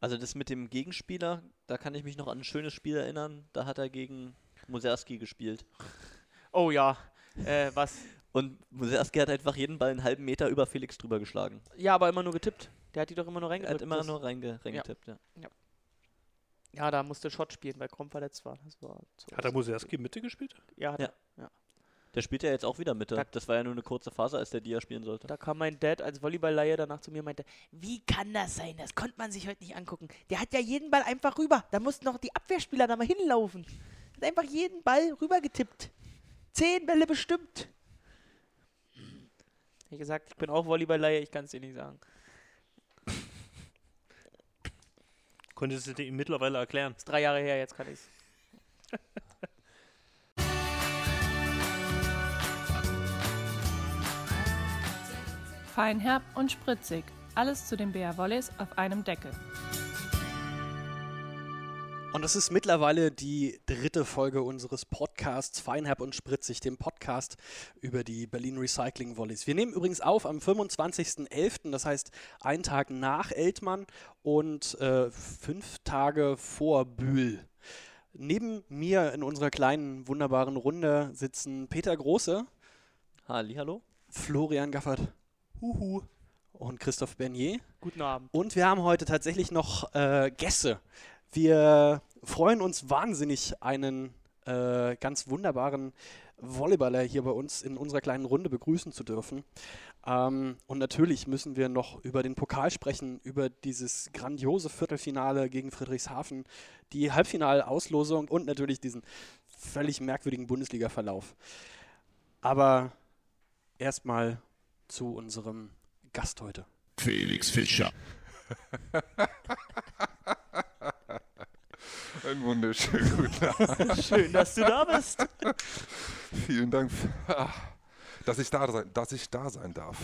Also das mit dem Gegenspieler, da kann ich mich noch an ein schönes Spiel erinnern. Da hat er gegen Muserski gespielt. Oh ja. Äh, was? Und Muserski hat einfach jeden Ball einen halben Meter über Felix drüber geschlagen. Ja, aber immer nur getippt. Der hat die doch immer nur Er reingedrückt. hat immer nur reinge reingetippt, ja. Ja, da musste Schott spielen, weil Krom verletzt war. Das war so Hat der Muserski Mitte gespielt? Ja, hat Ja. er. Der spielt ja jetzt auch wieder Mitte. Da- Das war ja nur eine kurze Phase, als der Dia spielen sollte. Da kam mein Dad als Volleyballleihe danach zu mir und meinte, wie kann das sein? Das konnte man sich heute nicht angucken. Der hat ja jeden Ball einfach rüber. Da mussten noch die Abwehrspieler da mal hinlaufen. Hat einfach jeden Ball rüber getippt. Zehn Bälle bestimmt. Ich gesagt, ich bin auch Volleyballleihe, ich kann es dir nicht sagen. Konntest du dir ihm mittlerweile erklären? Ist drei Jahre her, jetzt kann ich's. Fein, herb und spritzig. Alles zu den BR Volleys auf einem Deckel. Und das ist mittlerweile die dritte Folge unseres Podcasts Feinherb und Spritzig, dem Podcast über die Berlin Recycling Volleys. Wir nehmen übrigens auf am 25.11., das heißt einen Tag nach Eltmann und äh, fünf Tage vor Bühl. Neben mir in unserer kleinen, wunderbaren Runde sitzen Peter Große, hallo? Florian Gaffert, Huhu und Christoph Bernier. Guten Abend. Und wir haben heute tatsächlich noch äh, Gäste. Wir freuen uns wahnsinnig, einen äh, ganz wunderbaren Volleyballer hier bei uns in unserer kleinen Runde begrüßen zu dürfen. Ähm, und natürlich müssen wir noch über den Pokal sprechen, über dieses grandiose Viertelfinale gegen Friedrichshafen, die Halbfinalauslosung und natürlich diesen völlig merkwürdigen Bundesliga-Verlauf. Aber erstmal zu unserem Gast heute. Felix Fischer. Einen wunderschönen guten Abend. Schön, dass du da bist. Vielen Dank, ah, dass ich da sein, dass ich da sein darf.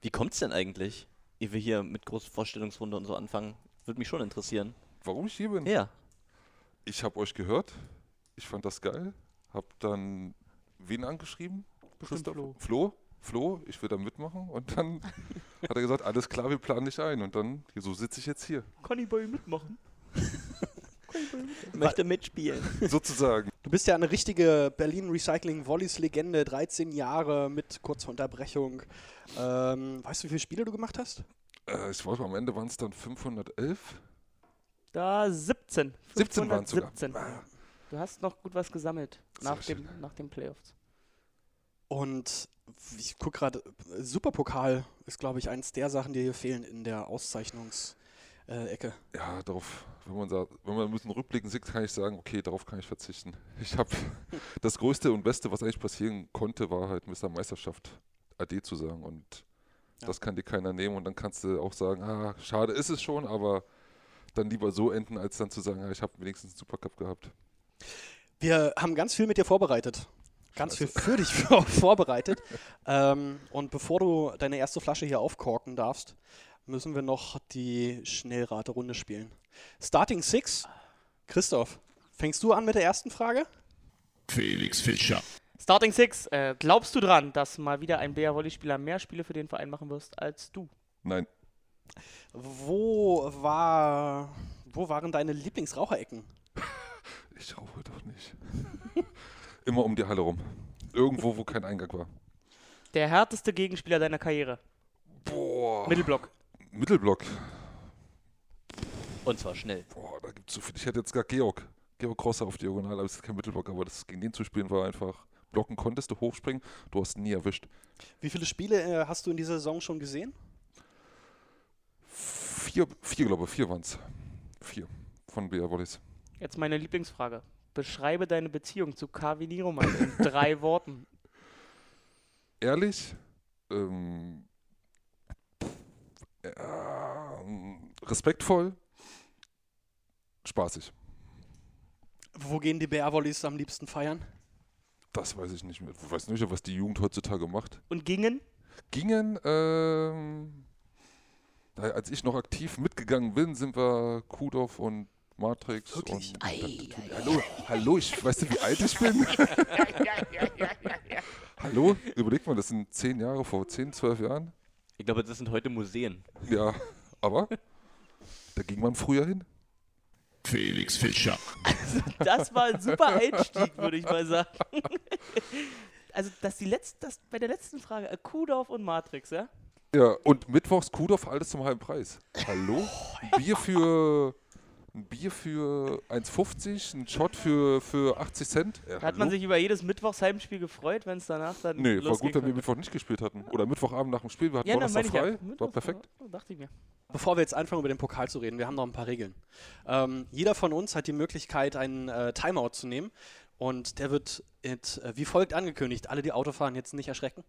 Wie kommt's denn eigentlich, ehe wir hier mit großer Vorstellungsrunde und so anfangen? Würde mich schon interessieren. Warum ich hier bin? Ja. Ich habe euch gehört. Ich fand das geil. Hab dann wen angeschrieben? Bestimmt Christoph? Flo. Flo, ich will da mitmachen. Und dann hat er gesagt, alles klar, wir planen dich ein. Und dann, so sitze ich jetzt hier. Kann ich bei ihm mitmachen? Möchte mitspielen. Sozusagen. Du bist ja eine richtige Berlin Recycling Volleys Legende, 13 Jahre mit kurzer Unterbrechung. Ähm, weißt du, wie viele Spiele du gemacht hast? Äh, ich wollte am Ende waren es dann 511. Da 17. 17 waren's sogar. 17. Du hast noch gut was gesammelt Sehr nach, schön. dem, nach den Playoffs. Und ich gucke gerade, Superpokal ist, glaube ich, eins der Sachen, die hier fehlen in der Auszeichnungsecke. Äh, Ecke. Ja, darauf, wenn man, sagt, wenn man ein bisschen rückblickend sieht, kann ich sagen, okay, darauf kann ich verzichten. Ich habe das Größte und Beste, was eigentlich passieren konnte, war halt mit der Meisterschaft AD zu sagen. Und Ja. das kann dir keiner nehmen. Und dann kannst du auch sagen, ah, schade ist es schon, aber dann lieber so enden, als dann zu sagen, ah, ich habe wenigstens einen Supercup gehabt. Wir haben ganz viel mit dir vorbereitet. Ganz Scheiße. viel für dich vor- vorbereitet. ähm, und bevor du deine erste Flasche hier aufkorken darfst, müssen wir noch die Schnellraterunde spielen. Starting Six. Christoph, fängst du an mit der ersten Frage? Felix Fischer. Starting Six. Äh, glaubst du dran, dass mal wieder ein BR Volley-Spieler mehr Spiele für den Verein machen wirst als du? Nein, Wo war, wo waren deine Lieblingsraucherecken? ich rauche doch. Immer um die Halle rum. Irgendwo, wo kein Eingang war. Der härteste Gegenspieler deiner Karriere. Boah. Mittelblock. Mittelblock. Und zwar schnell. Boah, da gibt es so viel. Ich hätte jetzt gar Georg. Georg Crosser auf Diagonal, aber das ist kein Mittelblock, aber das gegen den zu spielen war einfach. Blocken konntest du hochspringen, du hast ihn nie erwischt. Wie viele Spiele äh, hast du in dieser Saison schon gesehen? Vier, vier glaube ich, vier waren es. Vier von BR Volleys. Jetzt meine Lieblingsfrage. Beschreibe deine Beziehung zu Kavi Niroman in drei Worten. Ehrlich, ähm, ähm, respektvoll, spaßig. Wo gehen die BR-Volleys am liebsten feiern? Das weiß ich nicht mehr. Ich weiß nicht, was die Jugend heutzutage macht. Und gingen? Gingen, ähm, da- als ich noch aktiv mitgegangen bin, sind wir Kudov und Matrix. Wirklich? Und, hallo, hallo, ich weißt du, wie alt ich bin? hallo, überleg mal, das sind zehn Jahre, vor zehn, zwölf Jahren. Ich glaube, das sind heute Museen. Ja, aber Da ging man früher hin. Felix Fischer. Das war ein super Einstieg, würde ich mal sagen. Also, dass die letzte, das bei der letzten Frage, äh, Kudorf und Matrix, ja? Ja, und mittwochs Kudorf alles zum halben Preis. Hallo? Bier für ein Bier für 1,50, ein Shot für, für 80 Cent. Ja, hat man sich über jedes Mittwochsheimspiel gefreut, wenn es danach dann. Nee, war gut, wenn wir. Mittwoch nicht gespielt hatten. Oder Mittwochabend nach dem Spiel. Wir hatten Ja, dann Donnerstag meine ich frei. ja. War perfekt. ja, dachte ich mir. Bevor wir jetzt anfangen, über den Pokal zu reden, wir haben noch ein paar Regeln. Ähm, jeder von uns hat die Möglichkeit, einen äh, Timeout zu nehmen. Und der wird it, äh, wie folgt angekündigt. Alle, die Auto fahren, jetzt nicht erschrecken.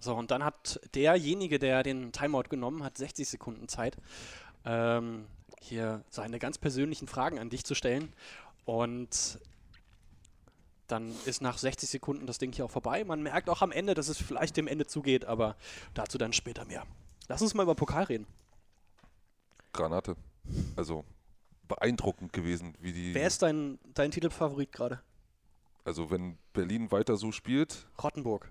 So, und dann hat derjenige, der den Timeout genommen hat, 60 Sekunden Zeit, ähm, hier seine ganz persönlichen Fragen an dich zu stellen. Und dann ist nach 60 Sekunden das Ding hier auch vorbei. Man merkt auch am Ende, dass es vielleicht dem Ende zugeht, aber dazu dann später mehr. Lass uns mal über Pokal reden. Granate. Also beeindruckend gewesen, wie die. Wer ist dein, dein Titelfavorit gerade? Also wenn Berlin weiter so spielt. Rottenburg.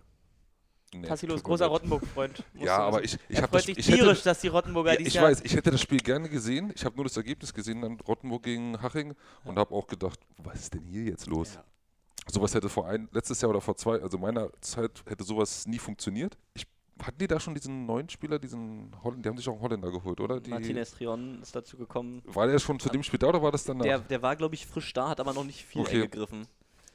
Nee, Tassilo ist tut mir großer. Rottenburg-Freund. Ja, aber ich, ich habe das hätte tierisch, das, dass die Rottenburger ja, ich weiß, ich hätte das Spiel gerne gesehen. Ich habe nur das Ergebnis gesehen, dann Rottenburg gegen Haching und habe auch gedacht, was ist denn hier jetzt los? Ja. Sowas hätte vor ein, letztes Jahr oder vor zwei, also meiner Zeit hätte sowas nie funktioniert. Ich, hatten die da schon diesen neuen Spieler, diesen Holländer, die haben sich auch einen Holländer geholt, oder? Die, Martinez Trion ist dazu gekommen. War der schon zu dem Spiel da oder war das danach? Der, der war, glaube ich, frisch da, hat aber noch nicht viel Okay. eingegriffen.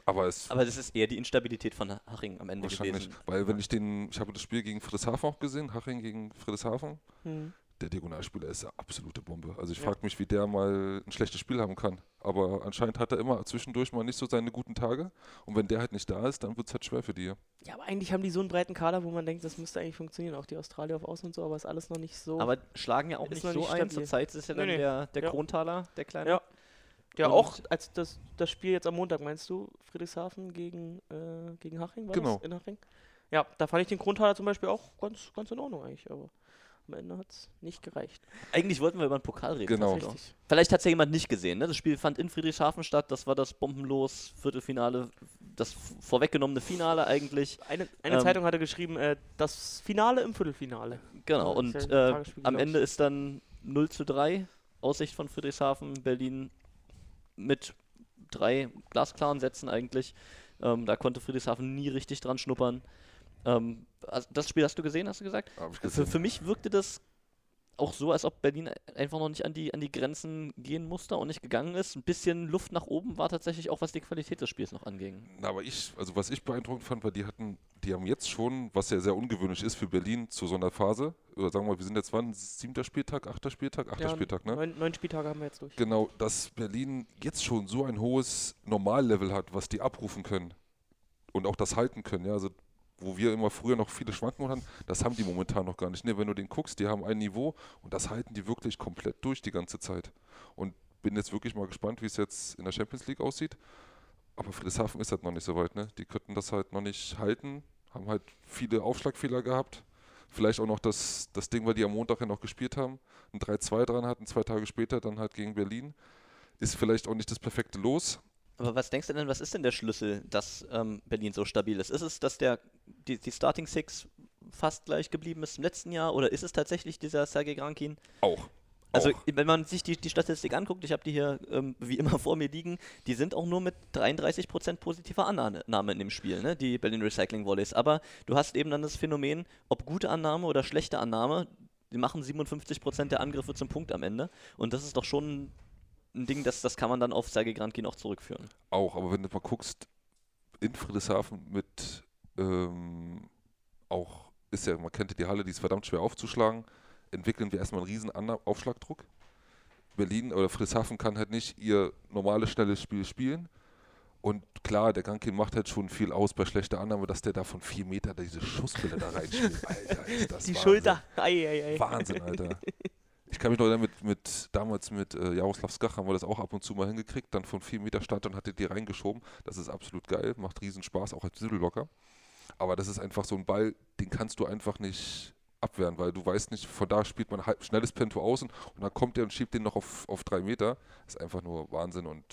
Aber es Aber das ist eher die Instabilität von Haching am Ende wahrscheinlich, gewesen. weil wenn ich den, ich habe das Spiel gegen Friedrichshafen auch gesehen, Haching gegen Friedrichshafen, Hm. der Diagonalspieler ist eine absolute Bombe. Also ich Ja. frage mich, wie der mal ein schlechtes Spiel haben kann. Aber anscheinend hat er immer zwischendurch mal nicht so seine guten Tage. Und wenn der halt nicht da ist, dann wird es halt schwer für die. Ja, aber eigentlich haben die so einen breiten Kader, wo man denkt, das müsste eigentlich funktionieren. Auch die Australier auf Außen und so, aber ist alles noch nicht so. Aber schlagen ja auch nicht so nicht ein. Zurzeit ist ja Nee, dann nee. der, der Ja. Krontaler, der kleine. Ja. Ja, Und- auch als das, das Spiel jetzt am Montag, meinst du, Friedrichshafen gegen, äh, gegen Haching? War Genau. Das in Haching? Ja, da fand ich den Grundtaler zum Beispiel auch ganz, ganz in Ordnung eigentlich, aber am Ende hat es nicht gereicht. Eigentlich wollten wir über den Pokal reden. Genau. Vielleicht hat es ja jemand nicht gesehen. Ne? Das Spiel fand in Friedrichshafen statt. Das war das bombenlos Viertelfinale, das vorweggenommene Finale eigentlich. Eine, eine Ähm, Zeitung hatte geschrieben, äh, das Finale im Viertelfinale. Genau. Und ja äh, am Ende ist dann 0 zu 3 Aussicht von Friedrichshafen, Berlin mit drei glasklaren Sätzen eigentlich. Ähm, da konnte Friedrichshafen nie richtig dran schnuppern. Ähm, also das Spiel hast du gesehen, hast du gesagt? Für, für mich wirkte das auch so, als ob Berlin einfach noch nicht an die, an die Grenzen gehen musste und nicht gegangen ist. Ein bisschen Luft nach oben war tatsächlich auch, was die Qualität des Spiels noch anging. Na, aber ich, also was ich beeindruckend fand, war, die hatten, die haben jetzt schon, was ja sehr ungewöhnlich ist für Berlin zu so einer Phase, oder sagen wir mal, wir sind jetzt wann? Siebter Spieltag, achter Spieltag, achter Ja, Spieltag, ne? Neun, neun Spieltage haben wir jetzt durch. Genau, dass Berlin jetzt schon so ein hohes Normallevel hat, was die abrufen können und auch das halten können. Ja, also wo wir immer früher noch viele Schwankungen hatten, das haben die momentan noch gar nicht. Ne, wenn du den guckst, die haben ein Niveau und das halten die wirklich komplett durch die ganze Zeit. Und bin jetzt wirklich mal gespannt, wie es jetzt in der Champions League aussieht. Aber Friedrichshafen ist halt noch nicht so weit. Ne? Die könnten das halt noch nicht halten, haben halt viele Aufschlagfehler gehabt. Vielleicht auch noch das, das Ding, weil die am Montag ja noch gespielt haben, ein 3-2 dran hatten, zwei Tage später dann halt gegen Berlin. Ist vielleicht auch nicht das perfekte Los. Aber was denkst du denn, was ist denn der Schlüssel, dass ähm, Berlin so stabil ist? Ist es, dass der, die, die Starting Six fast gleich geblieben ist im letzten Jahr oder ist es tatsächlich dieser Sergei Grankin? Auch. Also, auch. wenn man sich die, die Statistik anguckt, ich habe die hier ähm, wie immer vor mir liegen, die sind auch nur mit 33% positiver Annahme in dem Spiel, ne? die Berlin Recycling Volleys. Aber du hast eben dann das Phänomen, ob gute Annahme oder schlechte Annahme, die machen 57% der Angriffe zum Punkt am Ende. Und das ist doch schon ein Ding, das, das kann man dann auf Sergei Grankin auch zurückführen. Auch, aber wenn du mal guckst, in Friedrichshafen mit ähm, auch, ist ja, man kennt ja die Halle, die ist verdammt schwer aufzuschlagen, entwickeln wir erstmal einen riesen Aufschlagdruck. Berlin oder Friedrichshafen kann halt nicht ihr normales, schnelles Spiel spielen. Und klar, der Gankin macht halt schon viel aus bei schlechter Annahme, dass der da von vier Meter diese Schussbälle da reinspielt. Alter, ist das Die Wahnsinn. Schulter. Ei, ei, ei. Wahnsinn, Alter. Ich kann mich noch erinnern, mit, damals mit äh, Jaroslav Skach haben wir das auch ab und zu mal hingekriegt, dann von 4 Meter und hatte die reingeschoben. Das ist absolut geil, macht riesen Spaß, auch als Dübelblocker. Aber das ist einfach so ein Ball, den kannst du einfach nicht abwehren, weil du weißt nicht, von da spielt man halb, schnelles Pento außen und dann kommt der und schiebt den noch auf, auf drei Meter. Das ist einfach nur Wahnsinn und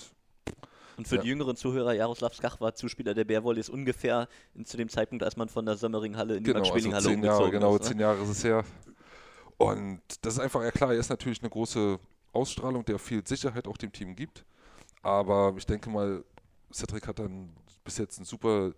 Und für Ja. die jüngeren Zuhörer, Jaroslav Skach war Zuspieler der Bärvolleys ungefähr in, zu dem Zeitpunkt, als man von der Sömmering Halle in die genau, also Max-Schmeling-Halle zehn Jahre, genau, ist. Ne? zehn Jahre ist es her. Und das ist einfach, ja klar, er ist natürlich eine große Ausstrahlung, der viel Sicherheit auch dem Team gibt. Aber ich denke mal, Cedric hat dann bis jetzt ein super,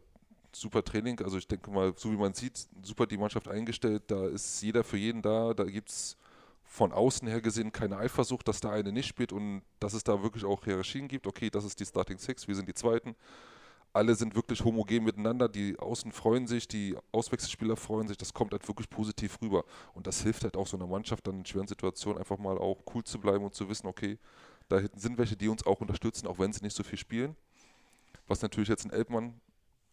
super Training. Also ich denke mal, so wie man sieht, super die Mannschaft eingestellt. Da ist jeder für jeden da. Da gibt es von außen her gesehen keine Eifersucht, dass der eine nicht spielt und dass es da wirklich auch Hierarchien gibt. Okay, das ist die Starting Six, wir sind die Zweiten. Alle sind wirklich homogen miteinander. Die Außen freuen sich, die Auswechselspieler freuen sich. Das kommt halt wirklich positiv rüber. Und das hilft halt auch so einer Mannschaft dann in schweren Situationen einfach mal auch cool zu bleiben und zu wissen, okay, da hinten sind welche, die uns auch unterstützen, auch wenn sie nicht so viel spielen. Was natürlich jetzt in Elbmann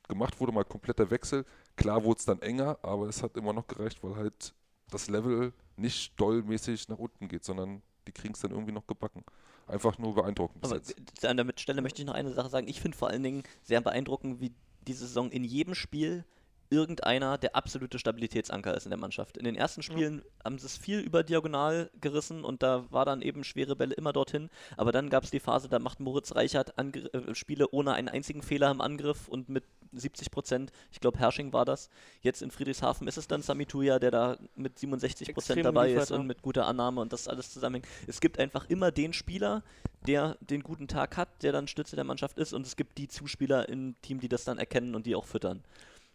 gemacht wurde, mal kompletter Wechsel. Klar wurde es dann enger, aber es hat immer noch gereicht, weil halt das Level nicht dollmäßig nach unten geht, sondern die kriegen es dann irgendwie noch gebacken. Einfach nur beeindruckend bis Aber jetzt. an der Stelle möchte ich noch eine Sache sagen. Ich finde vor allen Dingen sehr beeindruckend, wie diese Saison in jedem Spiel irgendeiner der absolute Stabilitätsanker ist in der Mannschaft. In den ersten Spielen haben sie es viel über diagonal gerissen und da war dann eben schwere Bälle immer dorthin. Aber dann gab es die Phase, da macht Moritz Reichert Angr äh, Spiele ohne einen einzigen Fehler im Angriff und mit 70 Prozent. Ich glaube, Hersching war das. Jetzt in Friedrichshafen ist es dann Sami Tuya, der da mit 67 Prozent dabei ist ja. und mit guter Annahme und das alles zusammenhängt. Es gibt einfach immer den Spieler, der den guten Tag hat, der dann Stütze der Mannschaft ist und es gibt die Zuspieler im Team, die das dann erkennen und die auch füttern.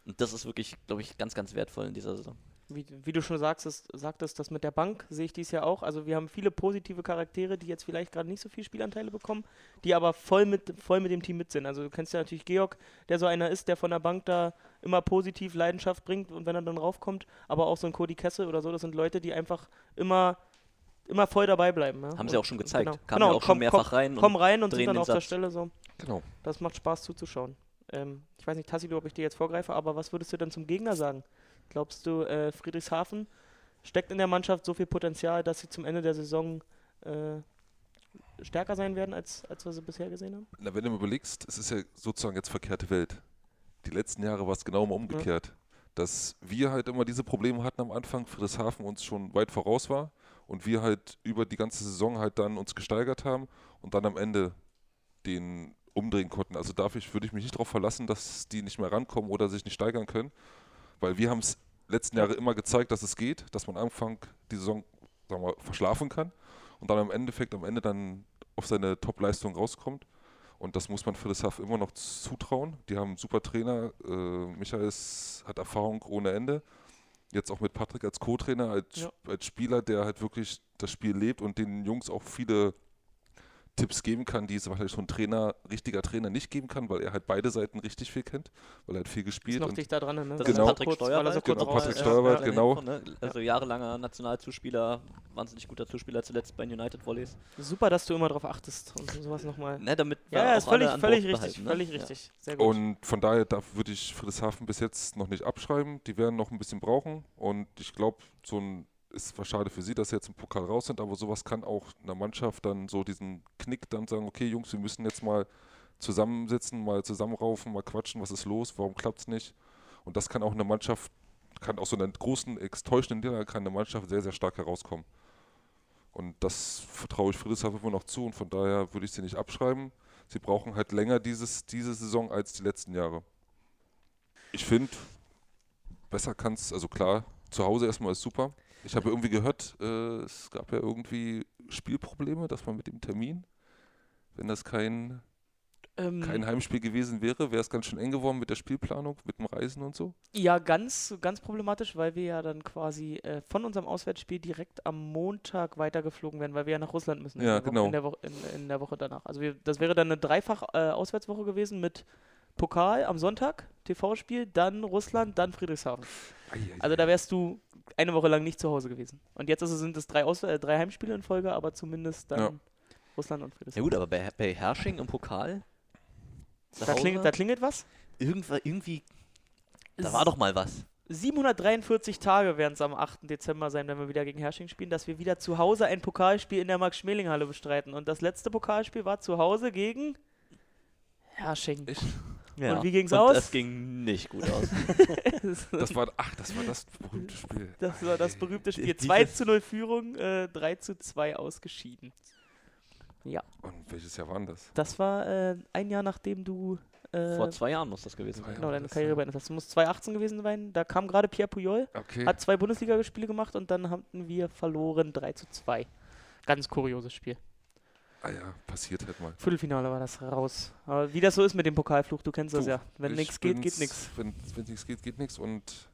Und das ist wirklich, glaube ich, ganz, ganz wertvoll in dieser Saison. Wie, wie du schon sagtest, sagtest, das mit der Bank sehe ich dies Jahr auch. Also wir haben viele positive Charaktere, die jetzt vielleicht gerade nicht so viel Spielanteile bekommen, die aber voll mit, voll mit dem Team mit sind. Also du kennst ja natürlich Georg, der so einer ist, der von der Bank da immer positiv Leidenschaft bringt und wenn er dann raufkommt, aber auch so ein Cody Kessel oder so, das sind Leute, die einfach immer immer voll dabei bleiben. Ja? Haben sie Und- auch schon gezeigt. Genau, Kamen genau ja auch schon komm- mehrfach komm, rein und Kommen rein und sind drehen dann auf der. Stelle so. Genau. Das macht Spaß zuzuschauen. Ähm, ich weiß nicht, Tassilo, ob ich dir jetzt vorgreife, aber was würdest du denn zum Gegner sagen? Glaubst du, äh, Friedrichshafen steckt in der Mannschaft so viel Potenzial, dass sie zum Ende der Saison äh, stärker sein werden, als, als wir sie bisher gesehen haben? Na, wenn du mal überlegst, es ist ja sozusagen jetzt verkehrte Welt. Die letzten Jahre war es genau mal umgekehrt. Dass wir halt immer diese Probleme hatten am Anfang, Friedrichshafen uns schon weit voraus war und wir halt über die ganze Saison halt dann uns gesteigert haben und dann am Ende den umdrehen konnten. Also dafür würde ich mich nicht darauf verlassen, dass die nicht mehr rankommen oder sich nicht steigern können, weil wir haben es letzten Jahre immer gezeigt, dass es geht, dass man am Anfang die Saison sagen wir, mal, verschlafen kann und dann am Endeffekt am Ende dann auf seine Top-Leistung rauskommt. Und das muss man für das Haft immer noch zutrauen. Die haben einen super Trainer. Äh, Michael hat Erfahrung ohne Ende. Jetzt auch mit Patrick als Co-Trainer, als, Ja. als Spieler, der halt wirklich das Spiel lebt und den Jungs auch viele Tipps geben kann, die es wahrscheinlich so ein Trainer, richtiger Trainer nicht geben kann, weil er halt beide Seiten richtig viel kennt, weil er halt viel Ist gespielt noch und dicht da dran, ne? Das Genau. ist Patrick er Steuerwald. so Genau, Patrick. Steuerwald, ja. genau. Ne? Also jahrelanger Nationalzuspieler, wahnsinnig guter Zuspieler, zuletzt bei den United Volleys. Super, dass du immer darauf achtest und sowas nochmal. Ne, damit Ja, ja, ist völlig, alle an völlig richtig, behalten, ne? völlig Ja. richtig. Sehr gut. Und von daher da würde ich Friedrichshafen bis jetzt noch nicht abschreiben. Die werden noch ein bisschen brauchen. Und ich glaube, so ein ist zwar schade für sie, dass sie jetzt im Pokal raus sind, aber sowas kann auch einer Mannschaft dann so diesen Knick dann sagen, okay Jungs, wir müssen jetzt mal zusammensitzen, mal zusammenraufen, mal quatschen, was ist los, warum klappt es nicht? Und das kann auch eine Mannschaft, kann aus so einer großen, enttäuschenden Niederlage kann eine Mannschaft sehr, sehr stark herauskommen. Und das vertraue ich Friedrichshafen immer noch zu und von daher würde ich sie nicht abschreiben. Sie brauchen halt länger dieses, diese Saison als die letzten Jahre. Ich finde, besser kann es, also klar, zu Hause erstmal ist super. Ich habe irgendwie gehört, äh, es gab ja irgendwie Spielprobleme, dass man mit dem Termin, wenn das kein, Ähm, kein Heimspiel gewesen wäre, wäre es ganz schön eng geworden mit der Spielplanung, mit dem Reisen und so. Ja, ganz, ganz problematisch, weil wir ja dann quasi äh, von unserem Auswärtsspiel direkt am Montag weitergeflogen werden, weil wir ja nach Russland müssen. in Ja, der Woche- genau. In der, Woche, in, in der Woche danach. Also wir, das wäre dann eine dreifach äh, Auswärtswoche gewesen mit Pokal am Sonntag, TV-Spiel, dann Russland, dann Friedrichshafen. Also da wärst du eine Woche lang nicht zu Hause gewesen. Und jetzt es, sind es drei, Aus äh, drei Heimspiele in Folge, aber zumindest dann Ja. Russland und Ja Friedrichshafen. gut, aber bei, bei Hersching im Pokal, da, klingelt, da klingelt was? irgendwa- irgendwie, da war doch mal was. 743 Tage werden es am 8. Dezember sein, wenn wir wieder gegen Hersching spielen, dass wir wieder zu Hause ein Pokalspiel in der Max-Schmeling-Halle bestreiten. Und das letzte Pokalspiel war zu Hause gegen Hersching. Ja. Und wie ging's Und aus? Das ging nicht gut aus. Das war, ach, das war das berühmte Spiel. das war das berühmte Spiel. Dieses- 2 zu 0 Führung, äh, 3 zu 2 ausgeschieden. Ja, Und welches Jahr war denn das? das war äh, ein Jahr nachdem du äh, Vor zwei Jahren muss das gewesen sein. genau, deine das, Karriere ja. beendet hast. Das muss 2018 gewesen sein. Da kam gerade Pierre Puyol, Okay. hat zwei Bundesligaspiele gemacht und dann hatten wir verloren 3 zu 2. Ganz kurioses Spiel. Ah ja, passiert halt mal. Viertelfinale war das raus. Aber wie das so ist mit dem Pokalfluch, du kennst das Du, ja. Wenn Ich nichts geht, geht nichts. Wenn nichts geht, geht nichts und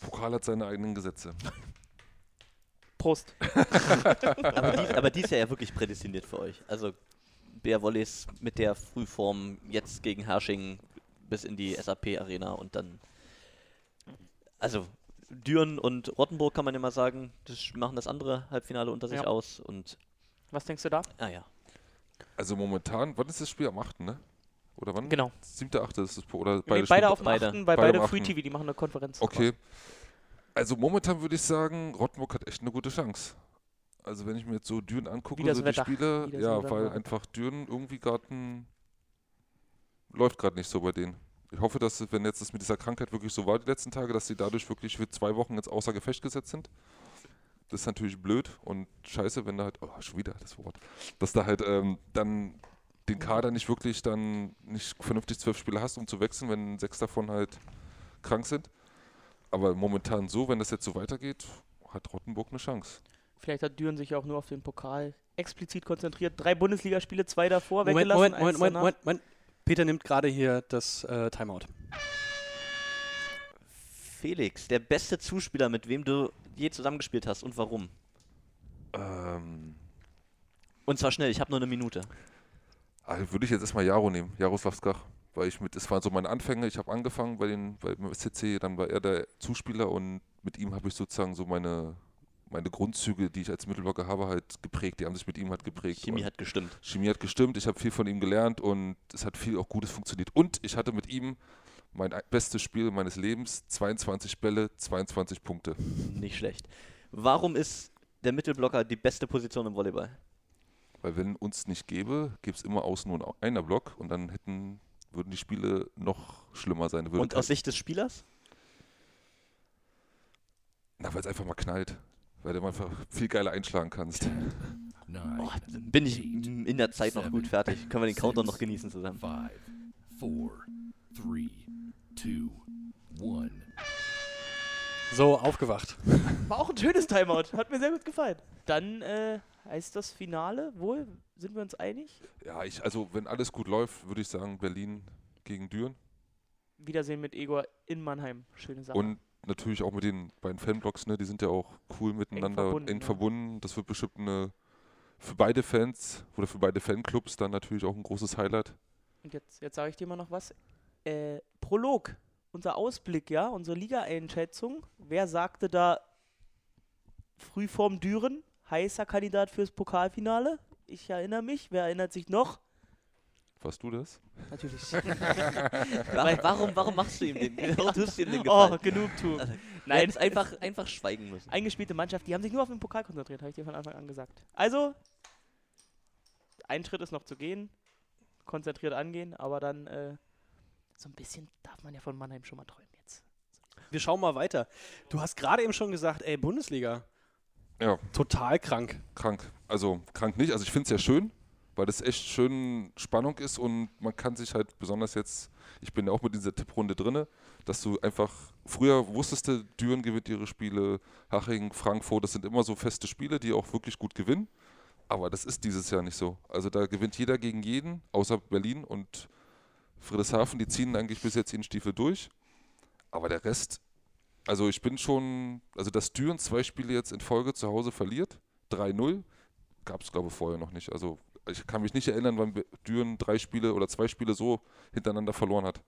Pokal hat seine eigenen Gesetze. Prost. Aber, dies, aber dies Jahr ja wirklich prädestiniert für euch. Also Bär Wolleys mit der Frühform jetzt gegen Hersching bis in die SAP-Arena und dann. Also Düren und Rottenburg kann man immer sagen, das machen das andere Halbfinale unter sich Ja. aus und Was denkst du da? ah ja. Also momentan, wann ist das Spiel? Am 8., ne? Oder wann? Genau. 7., 8. ist das Po- oder Nee, beide, beide Stunden- auf dem beide. 8., bei Beide beide Free 8.. TV, die machen eine Konferenz. Okay. Also momentan würde ich sagen, Rottenburg hat echt eine gute Chance. Also wenn ich mir jetzt so Düren angucke, so die. Spiele, ja, weil einfach Düren irgendwie gerade läuft gerade nicht so bei denen. Ich hoffe, dass wenn jetzt das mit dieser Krankheit wirklich so war die letzten Tage, dass sie dadurch wirklich für zwei Wochen jetzt außer Gefecht gesetzt sind. Das ist natürlich blöd und scheiße, wenn da halt, oh, schon wieder das Wort, dass da halt ähm, dann den Kader nicht wirklich dann nicht vernünftig zwölf Spieler hast, um zu wechseln, wenn sechs davon halt krank sind. Aber momentan so, wenn das jetzt so weitergeht, hat Rottenburg eine Chance. Vielleicht hat Düren sich auch nur auf den Pokal explizit konzentriert. Drei Bundesligaspiele, zwei davor, Moment, weggelassen. Moment, eins Moment, Moment. Moment, Moment. Peter nimmt gerade hier das äh, Timeout. Felix, der beste Zuspieler, mit wem du je zusammengespielt hast und warum? Ähm, Und zwar schnell, ich habe nur eine Minute. also würde ich jetzt erstmal Jaro nehmen, Jaroslav Skach. Weil ich mit, es waren so meine Anfänge, ich habe angefangen bei den beim SCC, dann war er der Zuspieler und mit ihm habe ich sozusagen so meine, meine Grundzüge, die ich als Mittelblocker habe, halt geprägt. Die haben sich mit ihm halt geprägt. Chemie hat gestimmt. Chemie hat gestimmt, ich habe viel von ihm gelernt und es hat viel auch Gutes funktioniert. Und ich hatte mit ihm mein ein- bestes Spiel meines Lebens, 22 Bälle, 22 Punkte. Nicht schlecht. Warum ist der Mittelblocker die beste Position im Volleyball? Weil wenn uns nicht gäbe, gäbe es immer außen nur ein einer Block und dann hätten, würden die Spiele noch schlimmer sein. Würde Und aus Sicht des Spielers? Na, weil es einfach mal knallt. Weil du einfach viel geiler einschlagen kannst. Nine, Oh, bin ich in der Zeit noch gut fertig. Können wir den Countdown noch genießen zusammen? five, four, three, two, one. So, aufgewacht. War auch ein schönes Timeout. Hat mir sehr gut gefallen. Dann äh, heißt das Finale wohl, sind wir uns einig? Ja, ich, also wenn alles gut läuft, würde ich sagen Berlin gegen Düren. Wiedersehen mit Egor in Mannheim. Schöne Sache. Und natürlich auch mit den beiden Fanblocks, ne? Die sind ja auch cool miteinander und verbunden, eng ja. verbunden. Das wird bestimmt eine für beide Fans oder für beide Fanclubs dann natürlich auch ein großes Highlight. Und jetzt, jetzt sage ich dir mal noch was. Äh, Prolog, unser Ausblick, ja, unsere Liga-Einschätzung. Wer sagte da Frühform Düren, heißer Kandidat fürs Pokalfinale? Ich erinnere mich. Wer erinnert sich noch? Warst du das? Natürlich. Warum, warum, warum machst du ihm den? Warum tust du ihm den oh, Gefallen? Genugtuung. Also, Nein, Nein, einfach, einfach schweigen müssen. eingespielte Mannschaft, die haben sich nur auf den Pokal konzentriert, habe ich dir von Anfang an gesagt. Also, ein Schritt ist noch zu gehen, konzentriert angehen, aber dann äh, so ein bisschen darf man ja von Mannheim schon mal träumen jetzt. Wir schauen mal weiter. Du hast gerade eben schon gesagt, ey, Bundesliga. Ja, Total krank. krank. Also krank nicht. Also ich finde es ja schön, weil das echt schön Spannung ist und man kann sich halt besonders jetzt, ich bin ja auch mit dieser Tipprunde drinne, dass du einfach, früher wusstest du, Düren gewinnt ihre Spiele, Haching, Frankfurt, das sind immer so feste Spiele, die auch wirklich gut gewinnen. Aber das ist dieses Jahr nicht so. Also da gewinnt jeder gegen jeden, außer Berlin und Friedrichshafen, die ziehen eigentlich bis jetzt ihren Stiefel durch. Aber der Rest, also ich bin schon, also dass Düren zwei Spiele jetzt in Folge zu Hause verliert, 3-0, gab es glaube ich vorher noch nicht. Also ich kann mich nicht erinnern, wann Düren drei Spiele oder zwei Spiele so hintereinander verloren hat.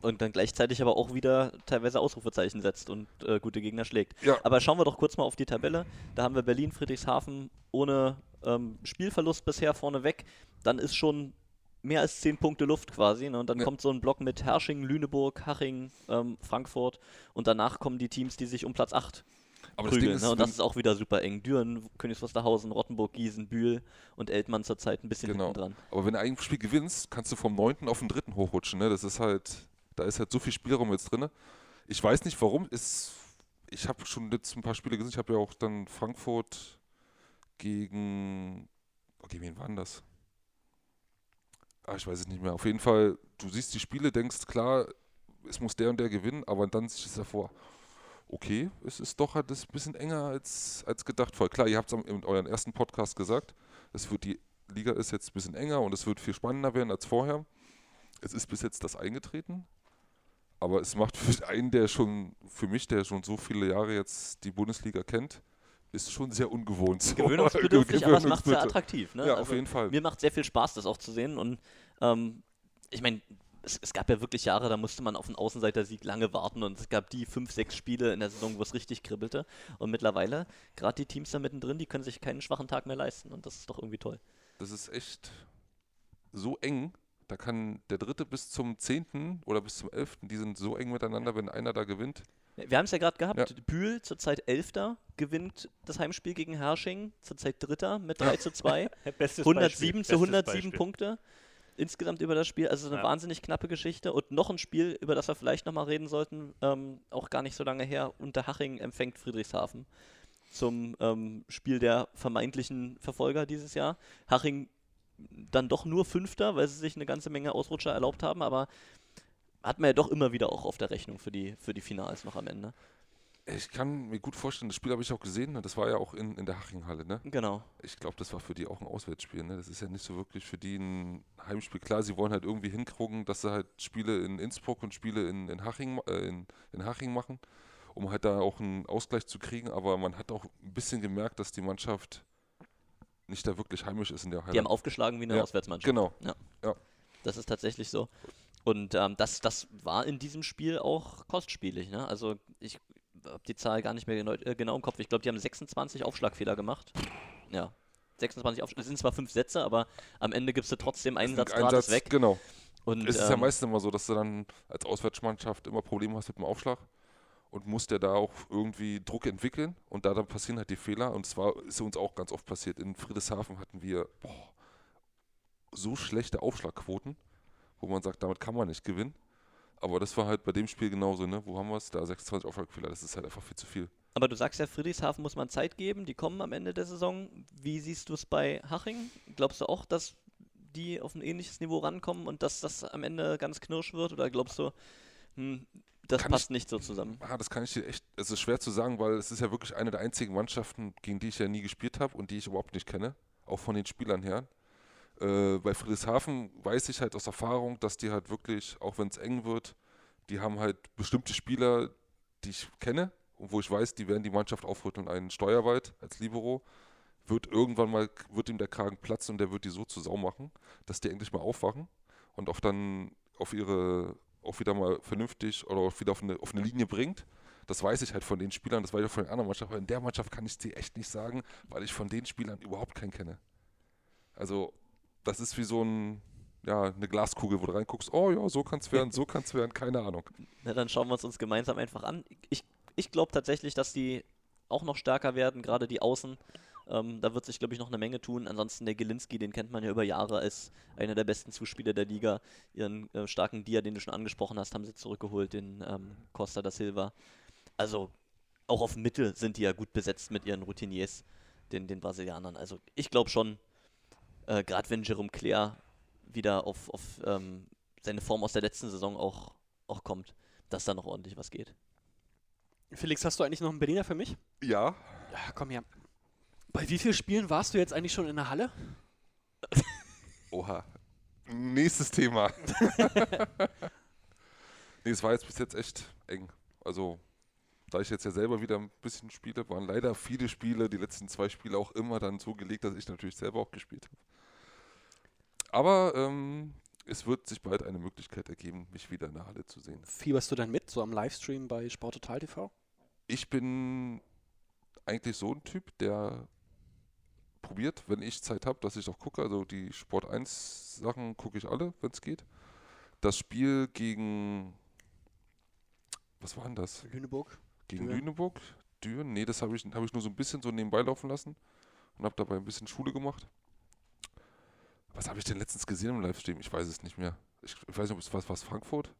Und dann gleichzeitig aber auch wieder teilweise Ausrufezeichen setzt und äh, gute Gegner schlägt. Ja. Aber schauen wir doch kurz mal auf die Tabelle. Da haben wir Berlin, Friedrichshafen ohne ähm, Spielverlust bisher vorneweg. Dann ist schon mehr als 10 Punkte Luft quasi. Ne? Und dann Ja. kommt so ein Block mit Hersching, Lüneburg, Haching, ähm, Frankfurt. Und danach kommen die Teams, die sich um Platz 8 Aber das prügeln. ist, ne? Und das ist auch wieder super eng. Düren, Königs Wusterhausen, Rottenburg, Gießen, Bühl und Eltmann zurzeit ein bisschen Genau. dran. aber wenn du ein Spiel gewinnst, kannst du vom 9. auf den 3. hochrutschen. Ne? Das ist halt, da ist halt so viel Spielraum jetzt drin. Ich weiß nicht warum. Ist, ich habe schon jetzt ein paar Spiele gesehen. Ich habe ja auch dann Frankfurt gegen, oh, gegen wen war denn das? Ah, ich weiß es nicht mehr. Auf jeden Fall, du siehst die Spiele, denkst, klar, es muss der und der gewinnen, aber dann siehst du davor, okay, es ist doch halt ein bisschen enger als, als gedacht. Voll klar, ihr habt es in euren ersten Podcast gesagt, es wird die Liga ist jetzt ein bisschen enger und es wird viel spannender werden als vorher. Es ist bis jetzt das eingetreten, aber es macht für einen, der schon, für mich, der schon so viele Jahre jetzt die Bundesliga kennt, ist schon sehr ungewohnt. Gewöhnungsbedürftig, aber es macht es sehr attraktiv. Ne? Ja, Also auf jeden Fall. Mir macht sehr viel Spaß, das auch zu sehen. Und ähm, ich meine, es, es gab ja wirklich Jahre, da musste man auf einen Außenseiter-Sieg lange warten und es gab die fünf, sechs Spiele in der Saison, wo es richtig kribbelte. Und mittlerweile, gerade die Teams da mittendrin, die können sich keinen schwachen Tag mehr leisten und das ist doch irgendwie toll. Das ist echt so eng. Da kann der dritte bis zum zehnten oder bis zum elften, die sind so eng miteinander, wenn einer da gewinnt. Wir haben es ja gerade gehabt, Ja. Bühl zurzeit Elfter, gewinnt das Heimspiel gegen Hersching, zurzeit Dritter mit 3 zu 2. Bestes 107 Beispiel, zu bestes 107 Beispiel. Punkte insgesamt über das Spiel. Also eine Ja. wahnsinnig knappe Geschichte. Und noch ein Spiel, über das wir vielleicht nochmal reden sollten, ähm, auch gar nicht so lange her. Unterhaching empfängt Friedrichshafen zum ähm, Spiel der vermeintlichen Verfolger dieses Jahr. Haching dann doch nur Fünfter, weil sie sich eine ganze Menge Ausrutscher erlaubt haben, aber hat man ja doch immer wieder auch auf der Rechnung für die, für die Finals noch am Ende. Ich kann mir gut vorstellen, das Spiel habe ich auch gesehen, ne? das war ja auch in, in der Hachinghalle. Ne? Genau. Ich glaube, das war für die auch ein Auswärtsspiel. Ne? Das ist ja nicht so wirklich für die ein Heimspiel. Klar, sie wollen halt irgendwie hinkriegen, dass sie halt Spiele in Innsbruck und Spiele in, in, Haching, äh, in, in Haching machen, um halt da auch einen Ausgleich zu kriegen. Aber man hat auch ein bisschen gemerkt, dass die Mannschaft nicht da wirklich heimisch ist in der Halle. Die haben aufgeschlagen wie eine Ja, Auswärtsmannschaft. Genau. Das ist tatsächlich so. Und ähm, das, das war in diesem Spiel auch kostspielig. Ne? Also ich habe die Zahl gar nicht mehr genau, äh, genau im Kopf. Ich glaube, die haben 26 Aufschlagfehler gemacht. Ja. 26 Aufschlag. Es sind zwar fünf Sätze, aber am Ende gibst du trotzdem einen Satz gratis Einsatz, weg. Genau. Und, Es ist ja ähm, meistens immer so, dass du dann als Auswärtsmannschaft immer Probleme hast mit dem Aufschlag und musst ja da auch irgendwie Druck entwickeln und da dann passieren halt die Fehler und es war ist uns auch ganz oft passiert. In Friedrichshafen hatten wir boah, so schlechte Aufschlagquoten, wo man sagt, damit kann man nicht gewinnen. Aber das war halt bei dem Spiel genauso, ne? Wo haben wir es? Da 26 Aufschlagfehler, das ist halt einfach viel zu viel. aber du sagst ja, Friedrichshafen muss man Zeit geben. Die kommen am Ende der Saison. Wie siehst du es bei Haching? Glaubst du auch, dass die auf ein ähnliches Niveau rankommen und dass das am Ende ganz knirsch wird? Oder glaubst du, hm, das Kann passt nicht so zusammen? Ah, das kann ich dir echt, es ist schwer zu sagen, weil es ist ja wirklich eine der einzigen Mannschaften, gegen die ich ja nie gespielt habe und die ich überhaupt nicht kenne, auch von den Spielern her. Äh, bei Friedrichshafen weiß ich halt aus Erfahrung, dass die halt wirklich, auch wenn es eng wird, die haben halt bestimmte Spieler, die ich kenne und wo ich weiß, die werden die Mannschaft aufrütteln. Ein Steuerwald als Libero wird irgendwann mal, wird ihm der Kragen platzen und der wird die so zu Sau machen, dass die endlich mal aufwachen und auch dann auf ihre, auch wieder mal vernünftig oder auch wieder auf eine, auf eine Linie bringt. Das weiß ich halt von den Spielern, das weiß ich auch von den anderen Mannschaften. Aber in der Mannschaft kann ich dir echt nicht sagen, weil ich von den Spielern überhaupt keinen kenne. Also, das ist wie so ein, ja, eine Glaskugel, wo du reinguckst, oh ja, so kann es werden, so kann es werden, keine Ahnung. Na, dann schauen wir uns uns gemeinsam einfach an. Ich, ich glaube tatsächlich, dass die auch noch stärker werden, gerade die Außen. Ähm, da wird sich, glaube ich, noch eine Menge tun. Ansonsten der Gelinski, den kennt man ja über Jahre als einer der besten Zuspieler der Liga. Ihren äh, starken Dia, den du schon angesprochen hast, haben sie zurückgeholt, den ähm, Costa da Silva. Also auch auf Mittel sind die ja gut besetzt mit ihren Routiniers, den, den Brasilianern. Also ich glaube schon, äh, gerade wenn Jerome Claire wieder auf, auf ähm, seine Form aus der letzten Saison auch, auch kommt, dass da noch ordentlich was geht. Felix, hast du eigentlich noch einen Berliner für mich? Ja, Ja, komm her. Bei wie vielen Spielen warst du jetzt eigentlich schon in der Halle? oha. Nächstes Thema. nee, es war jetzt bis jetzt echt eng. Also, da ich jetzt ja selber wieder ein bisschen spiele, waren leider viele Spiele, die letzten zwei Spiele auch immer dann so gelegt, dass ich natürlich selber auch gespielt habe. Aber ähm, es wird sich bald eine Möglichkeit ergeben, mich wieder in der Halle zu sehen. Fieberst du dann mit, so am Livestream bei Sport Total TV? Ich bin eigentlich so ein Typ, der probiert, wenn ich Zeit habe, dass ich auch gucke. Also die Sport 1 Sachen gucke ich alle, wenn es geht. Das Spiel gegen was war denn das? Lüneburg. Gegen Düren. Lüneburg? Düren? Nee, das habe ich, hab ich nur so ein bisschen so nebenbei laufen lassen und habe dabei ein bisschen Schule gemacht. Was habe ich denn letztens gesehen im Livestream? Ich weiß es nicht mehr. Ich, ich weiß nicht, ob es was, was Frankfurt?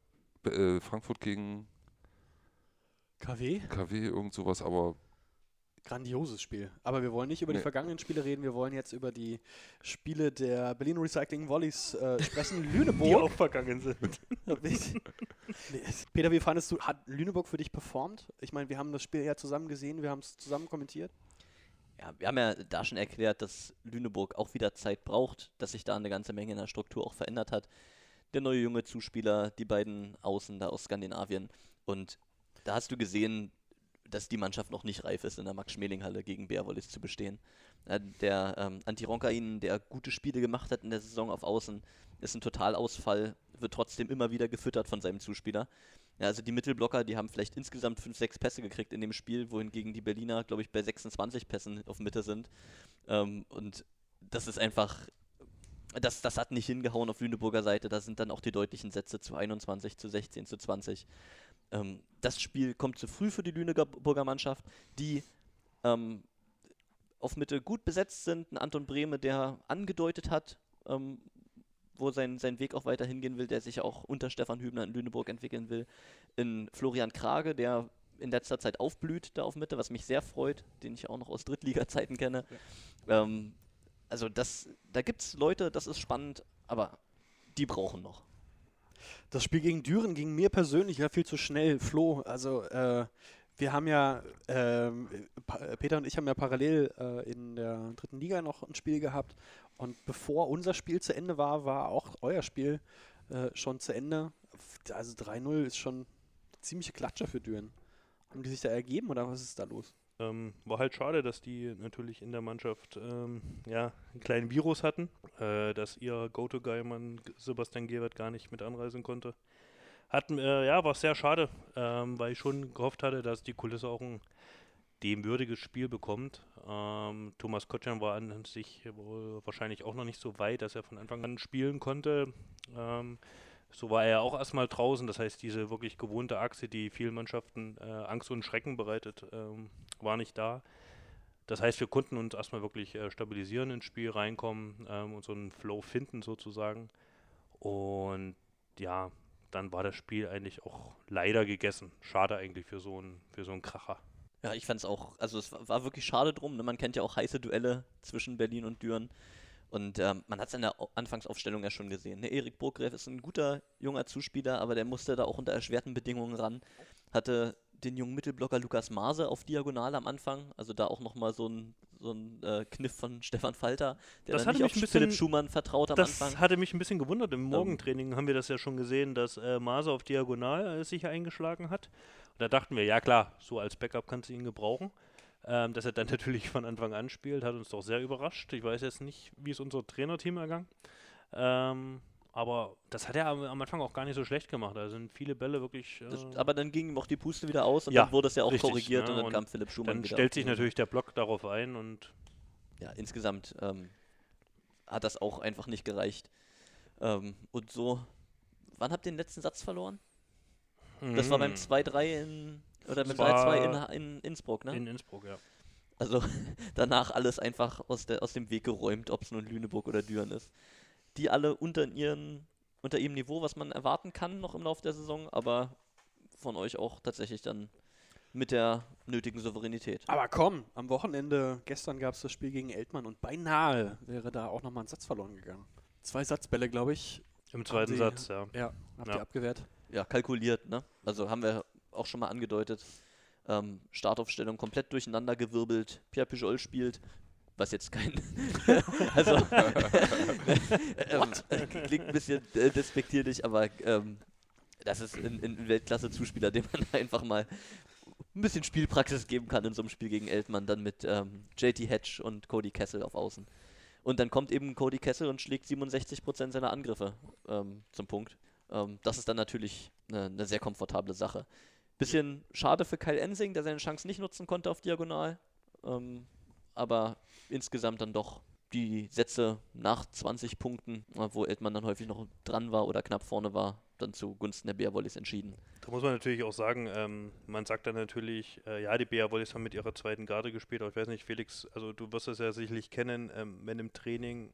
Äh, Frankfurt gegen KW? KW, irgend sowas, aber grandioses Spiel. Aber wir wollen nicht über die Nee. vergangenen Spiele reden, wir wollen jetzt über die Spiele der Berlin Recycling Volleys äh, sprechen. Lüneburg. Die auch vergangen sind. Peter, wie fandest du, hat Lüneburg für dich performt? Ich meine, wir haben das Spiel ja zusammen gesehen, wir haben es zusammen kommentiert. Ja, wir haben ja da schon erklärt, dass Lüneburg auch wieder Zeit braucht, dass sich da eine ganze Menge in der Struktur auch verändert hat. Der neue junge Zuspieler, die beiden Außen da aus Skandinavien. Und da hast du gesehen, dass die Mannschaft noch nicht reif ist, in der Max-Schmeling-Halle gegen Bärwollis zu bestehen. Der ähm, Antti Ronkainen, der gute Spiele gemacht hat in der Saison auf Außen, ist ein Totalausfall, wird trotzdem immer wieder gefüttert von seinem Zuspieler. Ja, also die Mittelblocker, die haben vielleicht insgesamt 5, 6 Pässe gekriegt in dem Spiel, wohingegen die Berliner, glaube ich, bei 26 Pässen auf Mitte sind. Ähm, und das ist einfach, das, das hat nicht hingehauen auf Lüneburger Seite. Da sind dann auch die deutlichen Sätze zu 21, zu 16, zu 20. Ähm, das Spiel kommt zu früh für die Lüneburger Mannschaft, die ähm, auf Mitte gut besetzt sind. Ein Anton Brehme, der angedeutet hat, ähm, wo sein, sein Weg auch weiter hingehen will, der sich auch unter Stefan Hübner in Lüneburg entwickeln will. In Florian Krage, der in letzter Zeit aufblüht da auf Mitte, was mich sehr freut, den ich auch noch aus Drittliga-Zeiten kenne. Ähm, also das, da gibt es Leute, das ist spannend, aber die brauchen noch. Das Spiel gegen Düren ging mir persönlich ja viel zu schnell. Flo, also äh, wir haben ja, Pa- Peter und ich haben ja parallel äh, in der dritten Liga noch ein Spiel gehabt. Und bevor unser Spiel zu Ende war, war auch euer Spiel äh, schon zu Ende. Also 3-0 ist schon ziemliche Klatsche für Düren. Haben die sich da ergeben oder was ist da los? Ähm, war halt schade, dass die natürlich in der Mannschaft ähm, ja, einen kleinen Virus hatten, äh, dass ihr Go-To-Guy-Mann Sebastian Gewert gar nicht mit anreisen konnte. Hatten, äh, ja, war sehr schade, ähm, weil ich schon gehofft hatte, dass die Kulisse auch ein dem würdiges Spiel bekommt. Ähm, Thomas Kotschan war an sich wohl wahrscheinlich auch noch nicht so weit, dass er von Anfang an spielen konnte. Ähm, so war er auch erstmal draußen. Das heißt, diese wirklich gewohnte Achse, die vielen Mannschaften äh, Angst und Schrecken bereitet, ähm, war nicht da. Das heißt, wir konnten uns erstmal wirklich äh, stabilisieren ins Spiel, reinkommen ähm, und so einen Flow finden sozusagen. Und ja, dann war das Spiel eigentlich auch leider gegessen. Schade eigentlich für so einen, für so einen Kracher. Ja, ich fand es auch, also es war, war wirklich schade drum. Ne? Man kennt ja auch heiße Duelle zwischen Berlin und Düren. Und ähm, man hat es in der Au- Anfangsaufstellung ja schon gesehen. Ne? Erik Burgreff ist ein guter junger Zuspieler, aber der musste da auch unter erschwerten Bedingungen ran. Hatte den jungen Mittelblocker Lukas Maase auf Diagonal am Anfang. Also da auch nochmal so ein, so ein äh, Kniff von Stefan Falter, der Das dann hatte nicht auf mich ein Philipp bisschen- Schumann vertraut am Das Anfang. hatte mich ein bisschen gewundert. Im Morgentraining haben wir das ja schon gesehen, dass äh, Maser auf Diagonal äh, sich eingeschlagen hat. Und da dachten wir, ja klar, so als Backup kannst du ihn gebrauchen. Ähm, dass er dann natürlich von Anfang an spielt, hat uns doch sehr überrascht. Ich weiß jetzt nicht, wie es unser Trainerteam ergang. Ähm, aber das hat er am, Anfang auch gar nicht so schlecht gemacht. Da sind viele Bälle wirklich. Äh, Das, aber dann ging ihm auch die Puste wieder aus und Ja, dann wurde es ja auch richtig, korrigiert ne? und dann Und kam Philipp Schumann dann stellt sich natürlich der Block darauf ein und ja, insgesamt ähm, hat das auch einfach nicht gereicht. Ähm, und so, wann habt ihr den letzten Satz verloren? Das war beim Mhm. 2-3 in, oder war 3-2 in, in Innsbruck, ne? in Innsbruck, ja. also danach alles einfach aus, der, aus dem Weg geräumt, ob es nun Lüneburg oder Düren ist. Die alle unter, ihren, unter ihrem Niveau, was man erwarten kann noch im Laufe der Saison, aber von euch auch tatsächlich dann mit der nötigen Souveränität. Aber komm, am Wochenende, gestern gab es das Spiel gegen Eltmann und beinahe wäre da auch nochmal ein Satz verloren gegangen. Zwei Satzbälle, glaube ich. Im zweiten Sie- Satz, ja. Ja, habt Ja. ihr abgewehrt. ja, kalkuliert, ne? Also haben wir auch schon mal angedeutet. Ähm, Startaufstellung komplett durcheinander gewirbelt. Pierre Pujol spielt, was jetzt kein. also. ähm, klingt ein bisschen äh, despektierlich, aber ähm, das ist ein, ein Weltklasse-Zuspieler, dem man einfach mal ein bisschen Spielpraxis geben kann in so einem Spiel gegen Eltmann, dann mit ähm, JT Hedge und Cody Kessel auf Außen. Und dann kommt eben Cody Kessel und schlägt 67% seiner Angriffe ähm, zum Punkt. Ähm, das ist dann natürlich eine, eine sehr komfortable Sache. Bisschen schade für Kyle Ensing, der seine Chance nicht nutzen konnte auf Diagonal. Ähm, aber insgesamt dann doch die Sätze nach 20 Punkten, wo Eltmann dann häufig noch dran war oder knapp vorne war, dann zugunsten der Bärwollis entschieden. Da muss man natürlich auch sagen, ähm, man sagt dann natürlich, äh, ja, die BA Wollis haben mit ihrer zweiten Garde gespielt, aber ich weiß nicht, Felix, also du wirst das ja sicherlich kennen, ähm, wenn im Training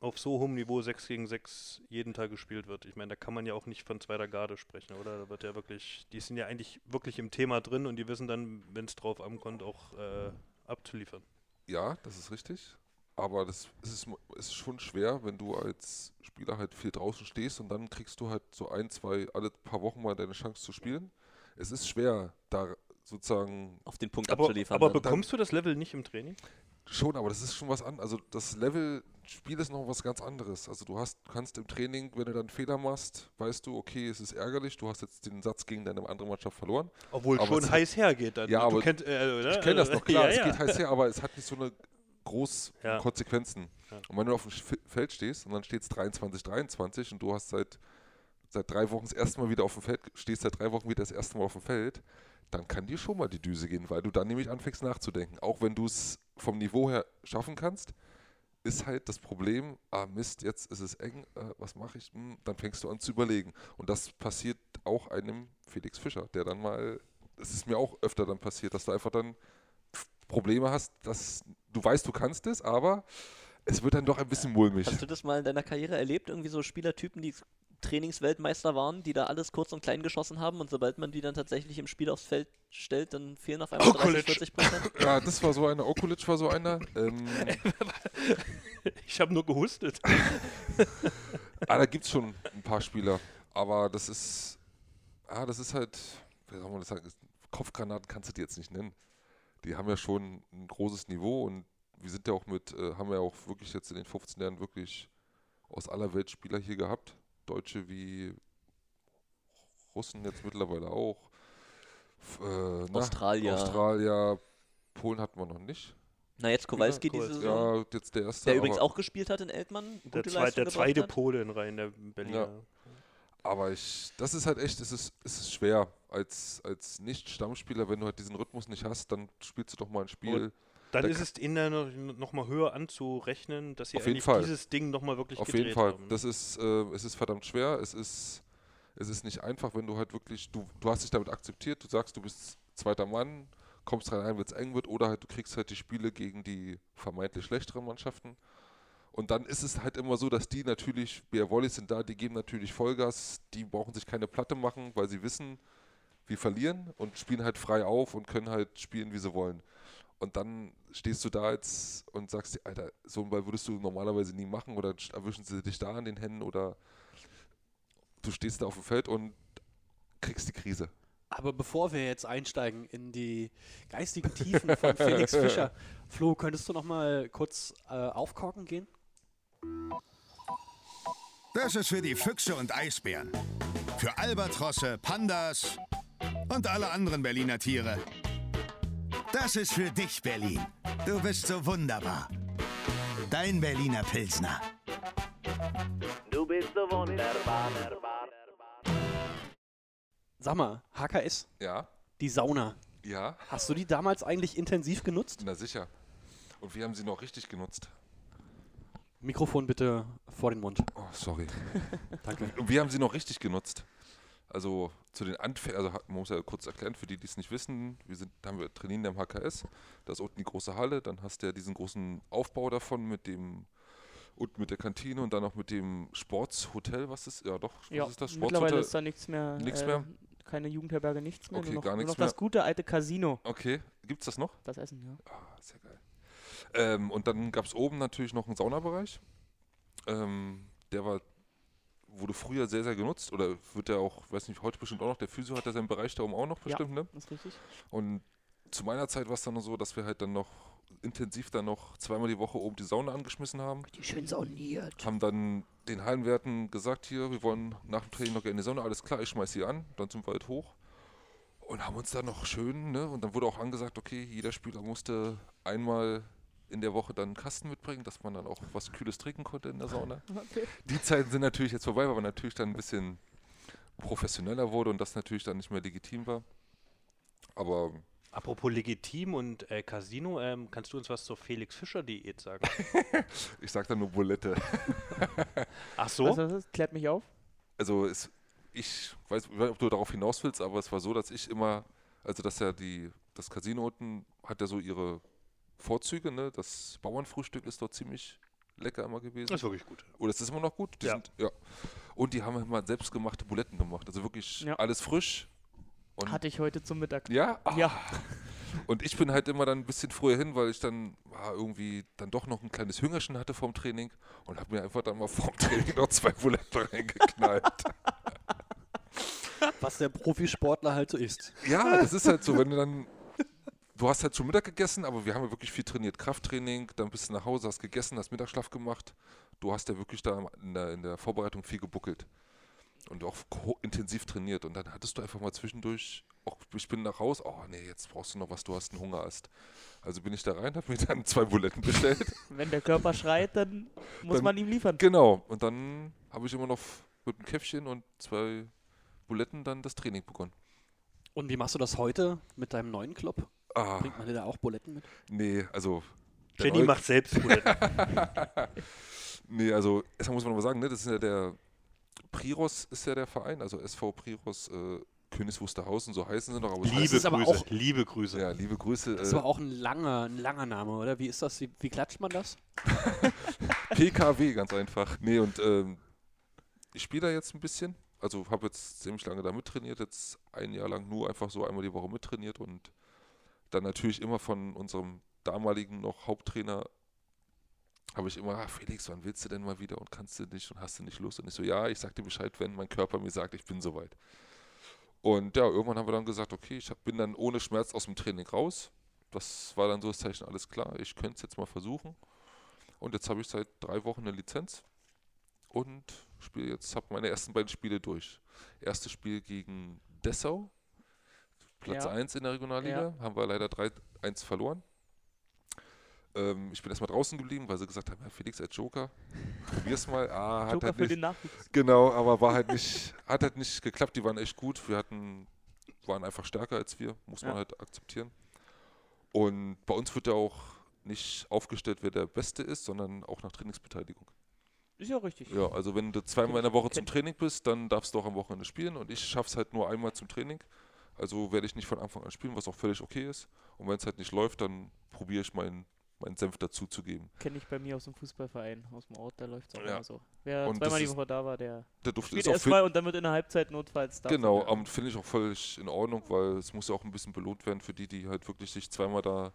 auf so hohem Niveau 6 gegen 6 jeden Tag gespielt wird. Ich meine, da kann man ja auch nicht von zweiter Garde sprechen, oder? Da wird ja wirklich, die sind ja eigentlich wirklich im Thema drin und die wissen dann, wenn es drauf ankommt, auch äh, abzuliefern. Ja, das ist richtig. Aber das es ist, ist schon schwer, wenn du als Spieler halt viel draußen stehst und dann kriegst du halt so ein, zwei, alle paar Wochen mal deine Chance zu spielen. Es ist schwer, da sozusagen Auf den Punkt Aber, abzuliefern. aber dann. bekommst du das Level nicht im Training? schon, aber das ist schon was anderes. Also das Level Spiel ist noch was ganz anderes. Also du hast, kannst im Training, wenn du dann Fehler machst, weißt du, okay, es ist ärgerlich, du hast jetzt den Satz gegen deine andere Mannschaft verloren. Obwohl Aber schon es- heiß hergeht dann. Ja, Du aber kennt, äh, oder? Ich kenne das noch, klar, Ja, es ja. geht heiß her, aber es hat nicht so eine groß Ja. Konsequenzen. Und wenn du auf dem Feld stehst und dann steht es 23, 23 und du hast seit, seit drei Wochen das erste Mal wieder auf dem Feld, stehst seit drei Wochen wieder das erste Mal auf dem Feld, dann kann dir schon mal die Düse gehen, weil du dann nämlich anfängst nachzudenken. Auch wenn du es vom Niveau her schaffen kannst, ist halt das Problem, ah Mist, jetzt ist es eng, äh, was mache ich? Hm, dann fängst du an zu überlegen. Und das passiert auch einem Felix Fischer, der dann mal, das ist mir auch öfter dann passiert, dass du einfach dann Probleme hast, dass du weißt, du kannst es, aber es wird dann doch ein bisschen mulmig. Hast du das mal in deiner Karriere erlebt? Irgendwie so Spielertypen, die Trainingsweltmeister waren, die da alles kurz und klein geschossen haben und sobald man die dann tatsächlich im Spiel aufs Feld stellt, dann fehlen auf einmal 30, Okulic. 40 Prozent? Ja, das war so einer, Okulic war so einer. Ähm, Ich habe nur gehustet. ah, da gibt es schon ein paar Spieler, aber das ist, ah, das ist halt, wie soll man das sagen, Kopfgranaten kannst du die jetzt nicht nennen. Die haben ja schon ein großes Niveau und wir sind ja auch mit, äh, haben ja auch wirklich jetzt in den 15 Jahren wirklich aus aller Welt Spieler hier gehabt. Deutsche wie Russen jetzt mittlerweile auch. Äh, na, Australier. Australier, Polen hatten wir noch nicht. Na, jetzt Kowalski Ja, diese. Saison. Ja, jetzt der erste. Der übrigens auch gespielt hat in Eltmann. Der, gute zwei, Leistung der zweite hat. Pole in Reihen der Berliner. Aber ich, das ist halt echt, es ist, es ist schwer. Als, als Nicht-Stammspieler, wenn du halt diesen Rhythmus nicht hast, dann spielst du doch mal ein Spiel. Dann Da ist es ihnen noch, noch mal höher anzurechnen, dass sie Auf jeden Fall. dieses Ding noch mal wirklich Auf jeden Fall. haben. Das ist, äh, es ist verdammt schwer. Es ist, es ist nicht einfach, wenn du halt wirklich, du, du hast dich damit akzeptiert, du sagst, du bist zweiter Mann, kommst rein, wenn es eng wird, oder halt du kriegst halt die Spiele gegen die vermeintlich schlechteren Mannschaften. Und dann ist es halt immer so, dass die natürlich, BR Wollis sind da, die geben natürlich Vollgas, die brauchen sich keine Platte machen, weil sie wissen, wir verlieren und spielen halt frei auf und können halt spielen, wie sie wollen. Und dann stehst du da jetzt und sagst dir, Alter, so einen Ball würdest du normalerweise nie machen oder sch- erwischen sie dich da an den Händen oder du stehst da auf dem Feld und kriegst die Krise. Aber bevor wir jetzt einsteigen in die geistigen Tiefen von Felix Fischer, Flo, könntest du noch mal kurz äh, aufkorken gehen? Das ist für die Füchse und Eisbären. Für Albatrosse, Pandas und alle anderen Berliner Tiere. Das ist für dich, Berlin. Du bist so wunderbar. Dein Berliner Pilsner. Du bist so wunderbar. Sag mal, HKS, Ja, die Sauna. ja, Hast du die damals eigentlich intensiv genutzt? na sicher. Und wir haben sie noch richtig genutzt. Mikrofon bitte vor den Mund. Oh, sorry. Danke. Und wir haben sie noch richtig genutzt. Also zu den Anfängen, also man muss ja kurz erklären, für die, die es nicht wissen, wir sind, haben wir trainieren im HKS, da ist unten die große Halle, dann hast du ja diesen großen Aufbau davon mit dem und mit der Kantine und dann auch mit dem Sportshotel, was ist, ja doch, was Ja, ist das? mittlerweile ist da nichts mehr. Nichts äh, mehr? Keine Jugendherberge, nichts mehr. Okay, noch, gar nichts noch das mehr. gute alte Casino. Okay, gibt's das noch? Das Essen, ja. Ah, sehr geil. Ähm, und dann gab es oben natürlich noch einen Saunabereich. Ähm, der war, wurde früher sehr, sehr genutzt. Oder wird der auch, weiß nicht, heute bestimmt auch noch, der Physio hat ja seinen Bereich da oben auch noch Ja. bestimmt, ne? Das ist richtig. Und zu meiner Zeit war es dann noch so, dass wir halt dann noch intensiv dann noch zweimal die Woche oben die Sauna angeschmissen haben. Die schön sauniert. Haben dann den Hallenwerten gesagt, hier, wir wollen nach dem Training noch gerne in die Sauna. Alles klar, ich schmeiß sie an. Dann sind wir halt hoch. Und haben uns dann noch schön, ne? Und dann wurde auch angesagt, okay, jeder Spieler musste einmal in der Woche dann einen Kasten mitbringen, dass man dann auch was Kühles trinken konnte in der Sauna. Okay. Die Zeiten sind natürlich jetzt vorbei, weil man natürlich dann ein bisschen professioneller wurde und das natürlich dann nicht mehr legitim war. Aber Apropos legitim und äh, Casino, ähm, kannst du uns was zur Felix Fischer Diät sagen? ich sag dann nur Bulette. Ach so? Ist das? Klärt mich auf. Also es, ich weiß nicht, ob du darauf hinaus willst, aber es war so, dass ich immer, also dass ja die, das Casino unten hat ja so ihre Vorzüge, ne? Das Bauernfrühstück ist dort ziemlich lecker immer gewesen. das ist wirklich gut. Oder es ist immer noch gut. Die Ja. Sind, ja. Und die haben immer selbstgemachte Buletten gemacht. Also wirklich Ja. alles frisch. Und Hatte ich heute zum Mittag. ja, Ah, Ja. Und ich bin halt immer dann ein bisschen früher hin, weil ich dann ah, irgendwie dann doch noch ein kleines Hüngerchen hatte vom Training und habe mir einfach dann mal vorm Training noch zwei Buletten reingeknallt. Was der Profisportler halt so ist. Ja, das ist halt so, wenn du dann. Du hast halt schon Mittag gegessen, aber wir haben ja wirklich viel trainiert. Krafttraining, dann bist du nach Hause, hast gegessen, hast Mittagsschlaf gemacht. Du hast ja wirklich da in der, in der Vorbereitung viel gebuckelt. Und auch intensiv trainiert. Und dann hattest du einfach mal zwischendurch, auch ich bin nach Hause, oh nee, jetzt brauchst du noch was, du hast einen Hungerast. Also bin ich da rein, habe mir dann zwei Buletten bestellt. Wenn der Körper schreit, dann muss Dann- man ihm liefern. genau. Und dann habe ich immer noch mit einem Käffchen und zwei Buletten dann das Training begonnen. Und wie machst du das heute mit deinem neuen Club? Ah, Bringt man dir da auch Buletten mit? nee, also. Jenny macht selbst Buletten. Nee, also erstmal muss man mal sagen, ne, das ist ja der Priros ist ja der Verein, also SV Priros äh, Königs Wusterhausen, so heißen sie noch, aber es liebe heißt- ist aber Grüße, auch- liebe Grüße. ja, liebe Grüße. Das Äh, war auch ein langer, ein langer Name, oder? Wie ist das? Wie, wie klatscht man das? PKW, ganz einfach. Nee, und ähm, ich spiele da jetzt ein bisschen. Also habe jetzt ziemlich lange da mittrainiert, jetzt ein Jahr lang nur einfach so einmal die Woche mittrainiert und dann natürlich immer von unserem damaligen noch Haupttrainer habe ich immer, ah, Felix, wann willst du denn mal wieder und kannst du nicht und hast du nicht Lust? Und ich so, ja, ich sag dir Bescheid, wenn mein Körper mir sagt, ich bin soweit. Und ja, irgendwann haben wir dann gesagt, okay, ich hab, bin dann ohne Schmerz aus dem Training raus. Das war dann so das Zeichen, alles klar, ich könnte es jetzt mal versuchen. Und jetzt habe ich seit drei Wochen eine Lizenz und spiele jetzt, habe meine ersten beiden Spiele durch. Erstes Spiel gegen Dessau, Platz Ja. 1 in der Regionalliga, haben wir leider 3-1 verloren. Ähm, ich bin erstmal draußen geblieben, weil sie gesagt haben, ja, Felix als Joker, probier's mal. Ah, hat Joker halt für nicht, den Nachwuchs. Genau, aber war halt nicht, hat halt nicht geklappt. Die waren echt gut. Wir hatten, waren einfach stärker als wir, muss man Ja. halt akzeptieren. Und bei uns wird ja auch nicht aufgestellt, wer der Beste ist, sondern auch nach Trainingsbeteiligung. Ist ja richtig. Ja, also wenn du zweimal in der Woche zum Kennt- Training bist, dann darfst du auch am Wochenende spielen und ich schaff's halt nur einmal zum Training. Also werde ich nicht von Anfang an spielen, was auch völlig okay ist. Und wenn es halt nicht läuft, dann probiere ich meinen meinen Senf dazuzugeben. Kenne ich bei mir aus dem Fußballverein, aus dem Ort, da läuft es auch Ja. immer so. Wer Und zweimal die Woche da war, der Der Duft spielt erstmal und dann wird in der Halbzeit notfalls da. Genau, ähm, finde ich auch völlig in Ordnung, weil es muss ja auch ein bisschen belohnt werden für die, die halt wirklich sich zweimal da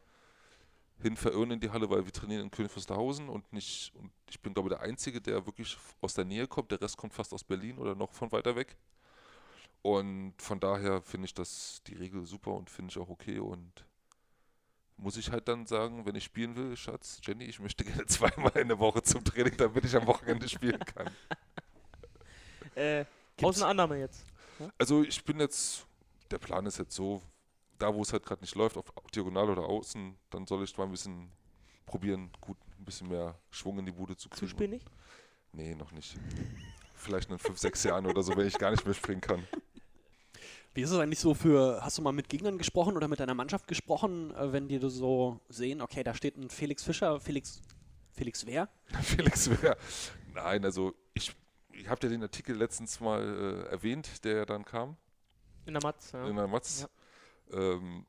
hin verirren in die Halle, weil wir trainieren in König Wusterhausen und nicht, und ich bin glaube ich der Einzige, der wirklich aus der Nähe kommt, der Rest kommt fast aus Berlin oder noch von weiter weg. Und von daher finde ich das die Regel super und finde ich auch okay und muss ich halt dann sagen, wenn ich spielen will, Schatz, Jenny, ich möchte gerne zweimal in der Woche zum Training, damit ich am Wochenende spielen kann. Äh, Gibt's- Außenannahme jetzt. Also ich bin jetzt, der Plan ist jetzt so, da wo es halt gerade nicht läuft, auf Diagonal oder Außen, dann soll ich mal ein bisschen probieren, gut ein bisschen mehr Schwung in die Bude zu kriegen. Zuspielen nicht? Nee, noch nicht. Vielleicht in fünf, sechs Jahren oder so, wenn ich gar nicht mehr springen kann. Wie ist es eigentlich so für, hast du mal mit Gegnern gesprochen oder mit deiner Mannschaft gesprochen, äh, wenn die so sehen, okay, da steht ein Felix Fischer, Felix, Felix wer? Felix Wehr. Nein, also ich, ich habe ja den Artikel letztens mal äh, erwähnt, der dann kam. In der Matz, ja. in der Matz. Ähm,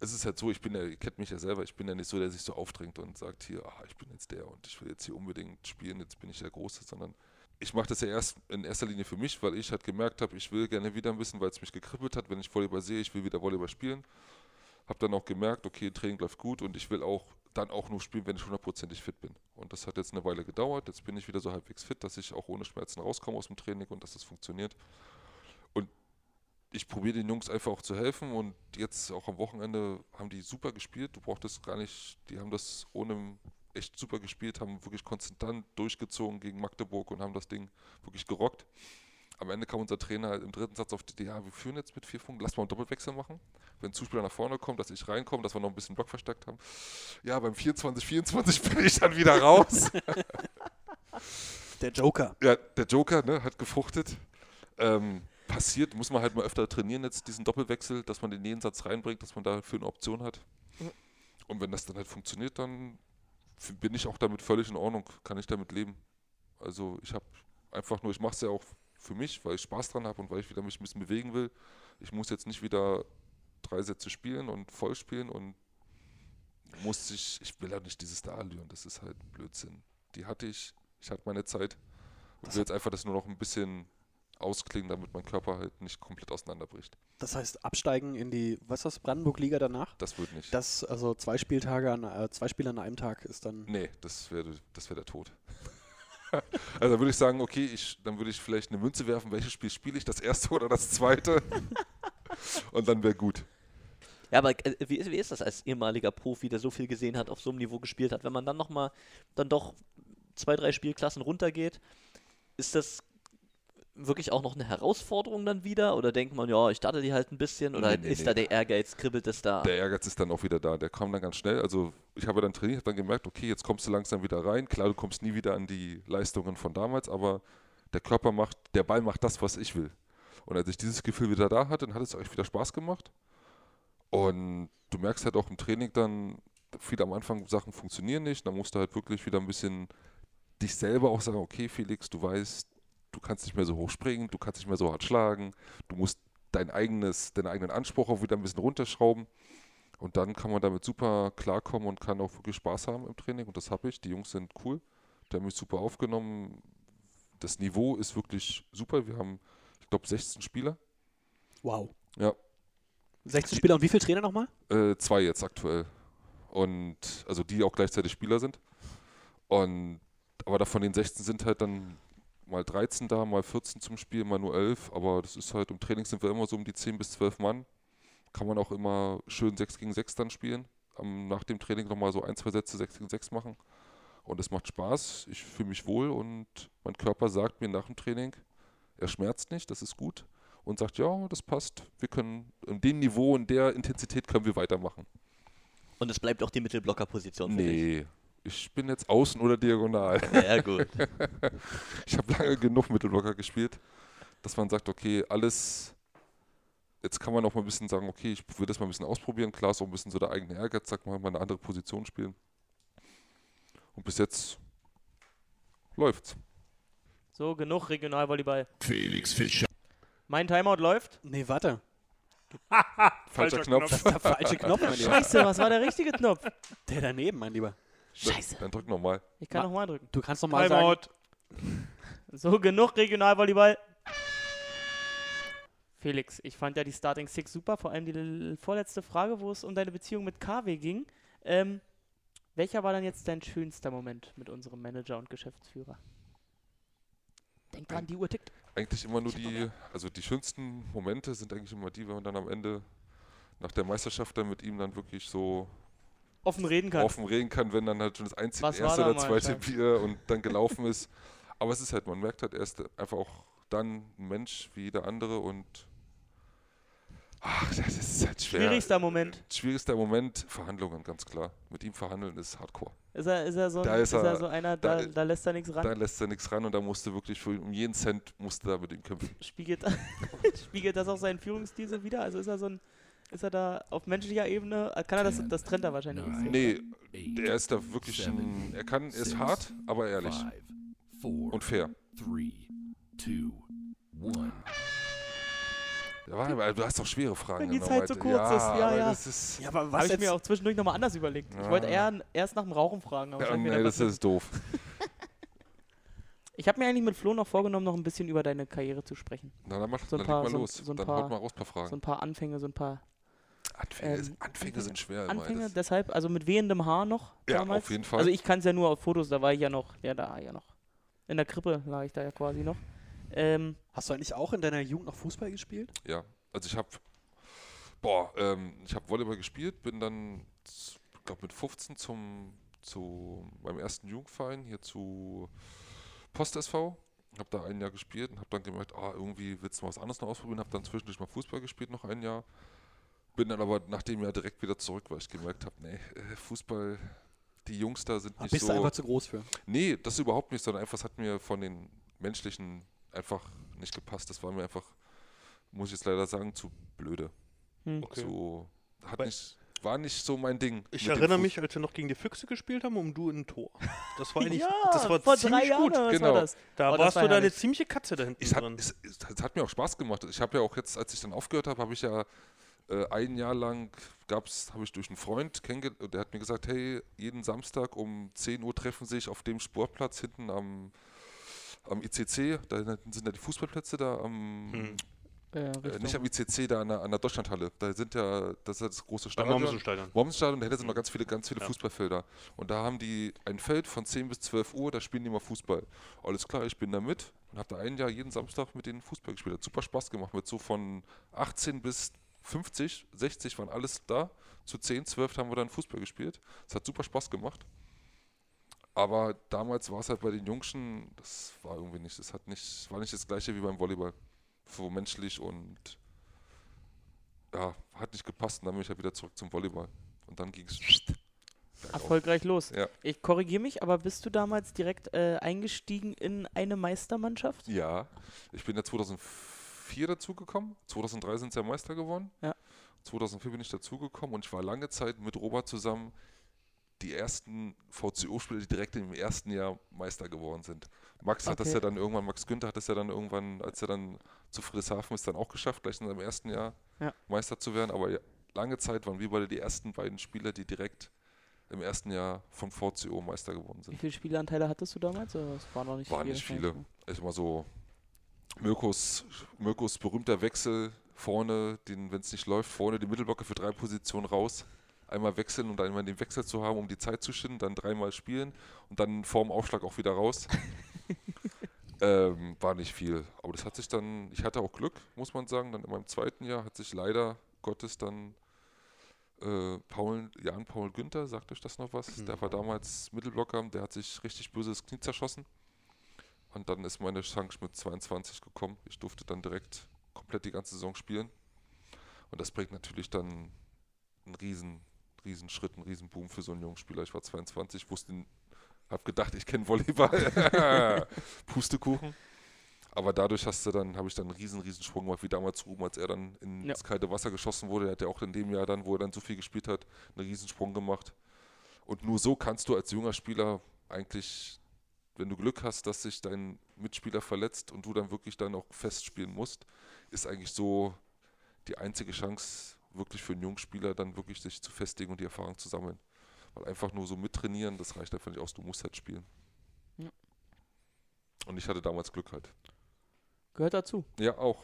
es ist halt so, ich bin ja, ihr kennt mich ja selber, ich bin ja nicht so, der sich so aufdrängt und sagt hier, ah, ich bin jetzt der und ich will jetzt hier unbedingt spielen, jetzt bin ich der Große, sondern ich mache das ja erst in erster Linie für mich, weil ich halt gemerkt habe, ich will gerne wieder ein bisschen, weil es mich gekribbelt hat, wenn ich Volleyball sehe, ich will wieder Volleyball spielen. Habe dann auch gemerkt, okay, Training läuft gut und ich will auch dann auch nur spielen, wenn ich hundertprozentig fit bin. Und das hat jetzt eine Weile gedauert. Jetzt bin ich wieder so halbwegs fit, dass ich auch ohne Schmerzen rauskomme aus dem Training und dass das funktioniert. Und ich probiere den Jungs einfach auch zu helfen und jetzt auch am Wochenende haben die super gespielt. Du brauchtest gar nicht, die haben das ohne echt super gespielt, haben wirklich konstant durchgezogen gegen Magdeburg und haben das Ding wirklich gerockt. Am Ende kam unser Trainer halt im dritten Satz auf die Idee, ja, wir führen jetzt mit vier Punkten, lass mal einen Doppelwechsel machen. Wenn ein Zuspieler nach vorne kommt, dass ich reinkomme, dass wir noch ein bisschen Block verstärkt haben. Ja, beim 24-24 bin ich dann wieder raus. Der Joker. Ja, der Joker ne, hat gefruchtet. Ähm, passiert, muss man halt mal öfter trainieren, jetzt diesen Doppelwechsel, dass man den Nebensatz reinbringt, dass man dafür eine Option hat. Und wenn das dann halt funktioniert, dann bin ich auch damit völlig in Ordnung, kann ich damit leben. Also ich habe einfach nur, ich mache es ja auch für mich, weil ich Spaß dran habe und weil ich wieder mich ein bisschen bewegen will. Ich muss jetzt nicht wieder drei Sätze spielen und voll spielen und muss ich, ich will ja nicht dieses da allüren, das ist halt Blödsinn. Die hatte ich, ich hatte meine Zeit und will jetzt einfach das nur noch ein bisschen ausklingen, damit mein Körper halt nicht komplett auseinanderbricht. Das heißt, absteigen in die, was ist das, Brandenburg-Liga danach? Das wird nicht. Das, also zwei Spieltage an, äh, zwei Spiele an einem Tag ist dann. Nee, das wäre das wär der Tod. also dann würde ich sagen, okay, ich, dann würde ich vielleicht eine Münze werfen, welches Spiel spiele ich, das erste oder das zweite? Und dann wäre gut. Ja, aber äh, wie, ist- wie ist das als ehemaliger Profi, der so viel gesehen hat, auf so einem Niveau gespielt hat? Wenn man dann nochmal, dann doch zwei, drei Spielklassen runtergeht, ist das wirklich auch noch eine Herausforderung dann wieder? Oder denkt man, ja, ich daddel die halt ein bisschen? Oder Nee, nee, ist nee. da der Ehrgeiz, kribbelt es da? Der Ehrgeiz ist dann auch wieder da. Der kam dann ganz schnell. Also ich habe dann trainiert, habe dann gemerkt, okay, jetzt kommst du langsam wieder rein. Klar, du kommst nie wieder an die Leistungen von damals, aber der Körper macht, der Ball macht das, was ich will. Und als ich dieses Gefühl wieder da hatte, dann hat es euch wieder Spaß gemacht. Und du merkst halt auch im Training dann, viele am Anfang Sachen funktionieren nicht. Dann musst du halt wirklich wieder ein bisschen dich selber auch sagen, okay, Felix, du weißt, du kannst nicht mehr so hoch springen, du kannst nicht mehr so hart schlagen, du musst dein eigenes, deinen eigenen Anspruch auch wieder ein bisschen runterschrauben. Und dann kann man damit super klarkommen und kann auch wirklich Spaß haben im Training. Und das habe ich. Die Jungs sind cool. Die haben mich super aufgenommen. Das Niveau ist wirklich super. Wir haben, ich glaube, 16 Spieler. Wow. Ja. 16 Spieler und wie viele Trainer nochmal? Äh, zwei jetzt aktuell. Und also die auch gleichzeitig Spieler sind. Und aber davon den 16 sind halt dann mal 13 da, mal 14 zum Spiel, mal nur 11. Aber das ist halt, im Training sind wir immer so um die 10 bis 12 Mann. Kann man auch immer schön 6 gegen 6 dann spielen. Am, nach dem Training nochmal so ein, zwei Sätze 6 gegen 6 machen. Und es macht Spaß. Ich fühle mich wohl und mein Körper sagt mir nach dem Training, er schmerzt nicht, das ist gut. Und sagt, ja, das passt. Wir können in dem Niveau, in der Intensität können wir weitermachen. Und es bleibt auch die Mittelblockerposition für dich. Ich bin jetzt außen oder diagonal. Ja, gut. Ich habe lange genug Mittelblocker gespielt, dass man sagt, okay, alles. Jetzt kann man auch mal ein bisschen sagen, okay, ich will das mal ein bisschen ausprobieren. Klar ist auch ein bisschen so der eigene Ehrgeiz, sagt man mal eine andere Position spielen. Und bis jetzt läuft's. So, genug Regionalvolleyball. Felix Fischer. Mein Timeout läuft. Nee, warte. Falscher Knopf. Das ist der falsche Knopf, mein Lieber. Scheiße, was war der richtige Knopf? Der daneben, mein Lieber. Scheiße. Dann drück nochmal. Ich kann Ma- nochmal drücken. Du kannst noch mal sagen. Timeout. So, genug Regionalvolleyball. Felix, ich fand ja die Starting Six super, vor allem die vorletzte Frage, wo es um deine Beziehung mit KW ging. Ähm, welcher war dann jetzt dein schönster Moment mit unserem Manager und Geschäftsführer? Denk dran, die Uhr tickt. Eigentlich immer nur die, also die schönsten Momente sind eigentlich immer die, wenn man dann am Ende nach der Meisterschaft dann mit ihm dann wirklich so Offen reden kann. offen reden kann, wenn dann halt schon das einzige Was erste oder zweite Schatz? Bier und dann gelaufen ist. Aber es ist halt, man merkt halt, er ist einfach auch dann ein Mensch wie jeder andere und ach, das ist halt schwer. Schwierigster Moment. Schwierigster Moment, Verhandlungen, ganz klar. Mit ihm verhandeln ist Hardcore. Ist er, ist er, so, Da ist ist er, er- so einer, da- da, da lässt er nichts ran? Da lässt er nichts ran und da musste wirklich für um jeden Cent musste da mit ihm kämpfen. Spiegelt, spiegelt das auch seinen Führungsstil so wieder? Also ist er so ein, ist er da auf menschlicher Ebene, kann er das, das trennt er wahrscheinlich nicht. Nee, eight, er ist da wirklich ein, er kann, er ist hart, aber ehrlich five, four, und fair. three, two, one. Ja, mal, du hast doch schwere Fragen. Wenn die Zeit so heute. kurz ist, ja, aber ja. Das ist, Ja, aber was Habe ich jetzt? mir auch zwischendurch nochmal anders überlegt. Ich Ja. wollte eher erst nach dem Rauchen fragen, aber ja, nee, das ist doof. Ich habe mir eigentlich mit Flo noch vorgenommen, noch ein bisschen über deine Karriere zu sprechen. Na, dann mach So ein dann paar- mal so los. so ein dann paar- haut mal raus ein paar Fragen. So ein paar Anfänge, so ein paar Anfänge, ähm, sind- Anfänge sind schwer. Anfänge. Deshalb, also mit wehendem Haar noch Ja, damals. auf jeden Fall. Also ich kann es ja nur auf Fotos, da war ich ja noch, ja da ja noch. In der Krippe lag ich da ja quasi noch. Ähm, Hast du eigentlich auch in deiner Jugend noch Fußball gespielt? Ja, also ich habe, boah, ähm, ich habe Volleyball gespielt, bin dann, ich glaube mit 15 zum, zu meinem ersten Jugendverein hier zu Post SV. Habe da ein Jahr gespielt und habe dann gemerkt, ah, irgendwie willst du mal was anderes noch ausprobieren. Habe dann zwischendurch mal Fußball gespielt, noch ein Jahr. Bin dann aber nach dem Jahr direkt wieder zurück, weil ich gemerkt habe, nee, äh, Fußball, die Jungs da sind Ah, nicht bist so... du einfach zu groß für? Nee, das überhaupt nicht, sondern einfach, es hat mir von den menschlichen einfach nicht gepasst. Das war mir einfach, muss ich jetzt leider sagen, zu blöde. hm. Okay. Zu, hat Weil- nicht, war nicht so mein Ding. Ich erinnere mich, als wir noch gegen die Füchse gespielt haben, um du in ein Tor. Das war eigentlich, ja, das war vor ziemlich drei Jahren, gut. Genau. war das? Da Oh, das warst war du da eine ziemliche Katze da hinten Es hat, drin. es, es, es hat mir auch Spaß gemacht. Ich habe ja auch jetzt, als ich dann aufgehört habe, habe ich ja äh, ein Jahr lang gab's, habe ich durch einen Freund kennengelernt, der hat mir gesagt, hey, jeden Samstag um 10 Uhr treffen sich auf dem Sportplatz hinten am am ICC, da sind ja die Fußballplätze da am, Hm. Äh, äh, nicht am ICC, da an der, an der Deutschlandhalle. Da sind ja, das ist ja das große Stadion. Mommsenstadion. Mommsenstadion, dahinter sind noch ganz viele, ganz viele Ja. Fußballfelder. Und da haben die ein Feld von 10 bis 12 Uhr, da spielen die mal Fußball. Alles klar, ich bin da mit und habe da ein Jahr jeden Samstag mit denen Fußball gespielt. Hat super Spaß gemacht. Mit so von 18 bis 50, 60 waren alles da. Zu 10, 12 haben wir dann Fußball gespielt. Es hat super Spaß gemacht. Aber damals war es halt bei den Jungschen, das war irgendwie nicht, das hat nicht, war nicht das gleiche wie beim Volleyball. So menschlich und ja, hat nicht gepasst und dann bin ich halt wieder zurück zum Volleyball. Und dann ging es erfolgreich los. Ja. Ich korrigiere mich, aber bist du damals direkt äh, eingestiegen in eine Meistermannschaft? Ja, ich bin ja 2004 dazugekommen. 2003 sind sie ja Meister geworden. Ja. 2004 bin ich dazugekommen und ich war lange Zeit mit Robert zusammen die ersten VCO-Spieler, die direkt im ersten Jahr Meister geworden sind. Max hat das Okay. ja dann irgendwann, Max Günther hat das ja dann irgendwann, als er dann zu Friedrichshafen ist, dann auch geschafft, gleich in seinem ersten Jahr Ja. Meister zu werden. Aber lange Zeit waren wir beide die ersten beiden Spieler, die direkt im ersten Jahr vom VCO Meister geworden sind. Wie viele Spielanteile hattest du damals? Oder das war noch nicht Waren viel, nicht viele. wahrscheinlich, ne? Ich mal so Mirkos, Mirkos berühmter Wechsel vorne, den, wenn es nicht läuft, vorne die Mittelblocker für drei Positionen raus. Einmal wechseln und dann immer den Wechsel zu haben, um die Zeit zu schinden, dann dreimal spielen und dann vorm Aufschlag auch wieder raus. ähm, war nicht viel. Aber das hat sich dann, ich hatte auch Glück, muss man sagen. Dann in meinem zweiten Jahr hat sich leider Gottes dann äh, Paul, Jan Paul Günther, sagt euch das noch was? Der war damals Mittelblocker, der hat sich richtig böses Knie zerschossen. Und dann ist meine Chance mit 22 gekommen. Ich durfte dann direkt komplett die ganze Saison spielen. Und das bringt natürlich dann einen riesen, riesen Schritt, einen riesen Boom für so einen jungen Spieler. Ich war 22, wusste, habe gedacht, ich kenne Volleyball. Pustekuchen. Aber dadurch hast du dann, habe ich dann einen riesen, riesen Sprung gemacht, wie damals Ruben, als er dann ins Ja. kalte Wasser geschossen wurde. Er hat ja auch in dem Jahr dann, wo er dann so viel gespielt hat, einen riesen Sprung gemacht. Und nur so kannst du als junger Spieler eigentlich, wenn du Glück hast, dass sich dein Mitspieler verletzt und du dann wirklich dann auch festspielen musst, ist eigentlich so die einzige Chance, wirklich für einen jungen Spieler dann wirklich sich zu festigen und die Erfahrung zu sammeln. Weil einfach nur so mittrainieren, das reicht einfach nicht aus, du musst halt spielen. Ja. Und ich hatte damals Glück halt. Gehört dazu. Ja, auch.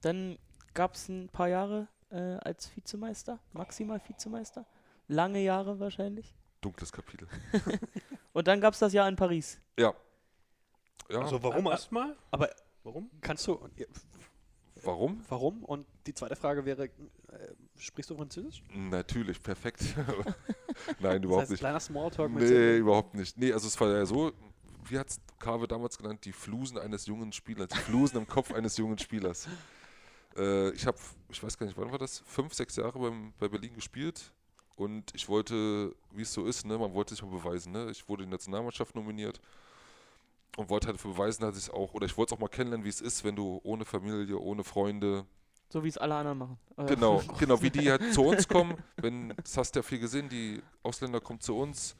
Dann gab es ein paar Jahre äh, als Vizemeister, maximal Vizemeister. Lange Jahre wahrscheinlich. Dunkles Kapitel. Und dann gab es das Jahr in Paris. Ja. Ja, Also warum erstmal? Aber Warum? kannst du. warum? Warum? Und die zweite Frage wäre: äh, Sprichst du Französisch? Natürlich, perfekt. Nein, Das überhaupt heißt, nicht. kleiner Smalltalk mit Nee, Silvia. überhaupt nicht. Nee, also es war ja so, wie hat es Carve damals genannt, die Flusen eines jungen Spielers, die Flusen im Kopf eines jungen Spielers. Äh, ich habe, ich weiß gar nicht, wann war das, fünf, sechs Jahre beim, bei Berlin gespielt und ich wollte, wie es so ist, ne, man wollte sich mal beweisen. Ne? Ich wurde in die Nationalmannschaft nominiert und wollte halt beweisen, dass ich auch, oder ich wollte es auch mal kennenlernen, wie es ist, wenn du ohne Familie, ohne Freunde, So wie es alle anderen machen. Äh, Genau, genau, wie die halt zu uns kommen. Wenn, das hast du ja viel gesehen, die Ausländer kommen zu uns,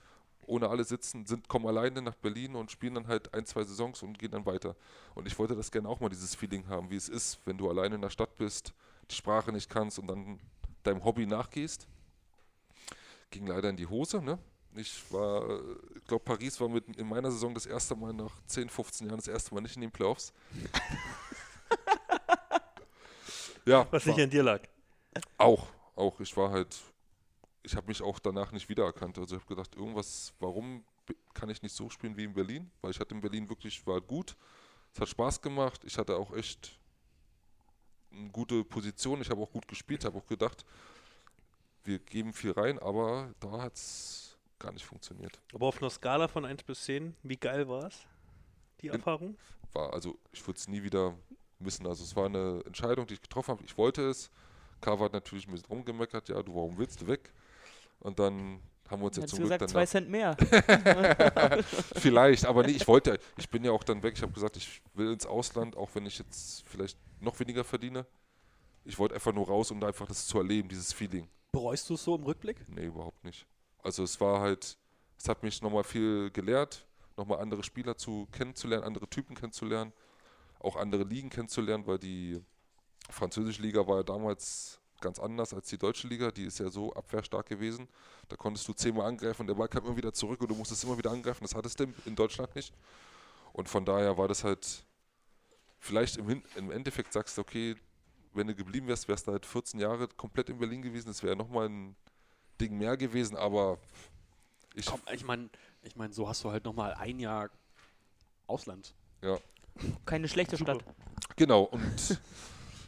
ohne alle sitzen, sind, kommen alleine nach Berlin und spielen dann halt ein, zwei Saisons und gehen dann weiter. Und ich wollte das gerne auch mal, dieses Feeling haben, wie es ist, wenn du alleine in der Stadt bist, die Sprache nicht kannst und dann deinem Hobby nachgehst. Ging leider in die Hose, ne? Ich war, äh, ich glaube, Paris war mit in meiner Saison das erste Mal nach 10, 15 Jahren das erste Mal nicht in den Playoffs. ja, Was war- nicht an dir lag. auch, auch. Ich war halt, ich habe mich auch danach nicht wiedererkannt. Also ich habe gedacht, irgendwas, warum kann ich nicht so spielen wie in Berlin? Weil ich hatte in Berlin wirklich, war gut. Es hat Spaß gemacht. Ich hatte auch echt eine gute Position. Ich habe auch gut gespielt, habe auch gedacht, wir geben viel rein, aber da hat es gar nicht funktioniert. Aber auf einer Skala von 1 bis 10, wie geil war es? Die Erfahrung? War, also ich würde es nie wieder missen. Also es war eine Entscheidung, die ich getroffen habe. Ich wollte es. Carver hat natürlich ein bisschen rumgemeckert, ja, du, warum willst du weg? Und dann haben wir uns ja Hättest zum du Glück gesagt, dann zwei Cent mehr. Vielleicht, aber nee, ich wollte, ich bin ja auch dann weg. Ich habe gesagt, ich will ins Ausland, auch wenn ich jetzt vielleicht noch weniger verdiene. Ich wollte einfach nur raus, um da einfach das zu erleben, dieses Feeling. Bereust du es so im Rückblick? Nee, überhaupt nicht. Also es war halt, es hat mich nochmal viel gelehrt, nochmal andere Spieler zu kennenzulernen, andere Typen kennenzulernen, auch andere Ligen kennenzulernen, weil die französische Liga war ja damals ganz anders als die deutsche Liga. Die ist ja so abwehrstark gewesen. Da konntest du zehnmal angreifen, der Ball kam immer wieder zurück und du musstest immer wieder angreifen. Das hattest du in Deutschland nicht. Und von daher war das halt, vielleicht im, im Endeffekt sagst du, okay, wenn du geblieben wärst, wärst du halt 14 Jahre komplett in Berlin gewesen. Das wäre nochmal ein Ding mehr gewesen, aber ich, Komm, ich meine, ich mein, so hast du halt nochmal ein Jahr Ausland. ja, Keine schlechte. Stadt. genau. Und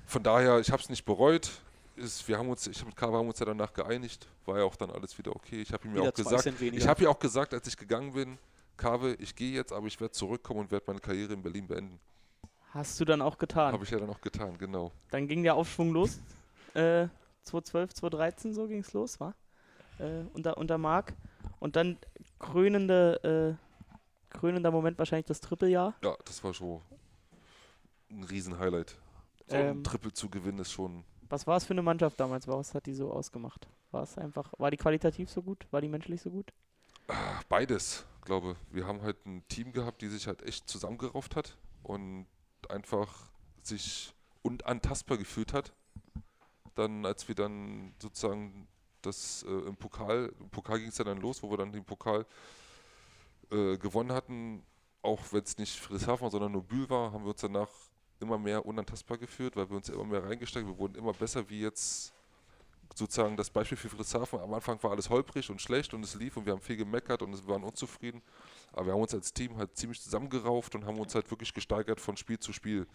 von daher, ich habe es nicht bereut. Ist, wir haben uns, ich mit Kawa haben uns ja danach geeinigt. War ja auch dann alles wieder okay. Ich habe ihm ja auch gesagt, ich habe ja auch gesagt, als ich gegangen bin, Kawe, ich gehe jetzt, aber ich werde zurückkommen und werde meine Karriere in Berlin beenden. Hast du dann auch getan. Habe ich ja dann auch getan, genau. Dann ging der Aufschwung los. Äh, 2012, 2013 so ging es los, war? Äh, unter, unter Marc. Und dann krönende, äh, krönender Moment wahrscheinlich das Trippeljahr. Ja, das war schon ein Riesen-Highlight. So Ähm, ein Triple zu gewinnen ist schon. Was war es für eine Mannschaft damals? Was hat die so ausgemacht? War es einfach, war die qualitativ so gut? War die menschlich so gut? Ach, Beides, glaube Wir haben halt ein Team gehabt, die sich halt echt zusammengerauft hat und einfach sich unantastbar gefühlt hat. Dann, als wir dann sozusagen das äh, im Pokal, im Pokal ging es ja dann los, wo wir dann den Pokal äh, gewonnen hatten, auch wenn es nicht Friedrichshafen sondern nur Bühl war, haben wir uns danach immer mehr unantastbar geführt, weil wir uns immer mehr reingesteckt, wir wurden immer besser, wie jetzt sozusagen das Beispiel für Friedrichshafen. Am Anfang war alles holprig und schlecht und es lief und wir haben viel gemeckert und wir waren unzufrieden. Aber wir haben uns als Team halt ziemlich zusammengerauft und haben uns halt wirklich gesteigert von Spiel zu Spiel.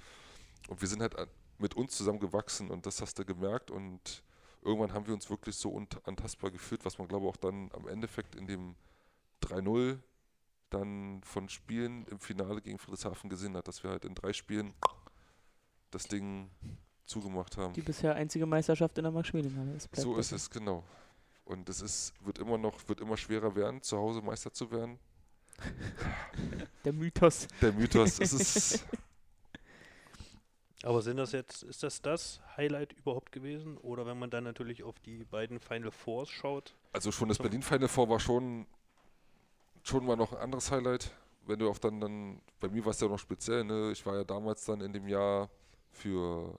Und wir sind halt mit uns zusammen gewachsen und das hast du gemerkt und irgendwann haben wir uns wirklich so unantastbar gefühlt, was man glaube auch dann am Endeffekt in dem 3-0 dann von Spielen im Finale gegen Friedrichshafen gesehen hat, dass wir halt in drei Spielen das Ding zugemacht haben. Die bisher einzige Meisterschaft in der Max-Schmeling-Halle. Bleibt So ist es, genau. Und es ist, wird immer noch, wird immer schwerer werden, zu Hause Meister zu werden. Der Mythos. Der Mythos, es ist, Aber sind das jetzt, ist das das Highlight überhaupt gewesen? Oder wenn man dann natürlich auf die beiden Final Fours schaut? also schon das So. Berlin Final Four war schon, schon mal noch ein anderes Highlight. Wenn du auch dann, dann, bei mir war es ja noch speziell, ne? Ich war ja damals dann in dem Jahr für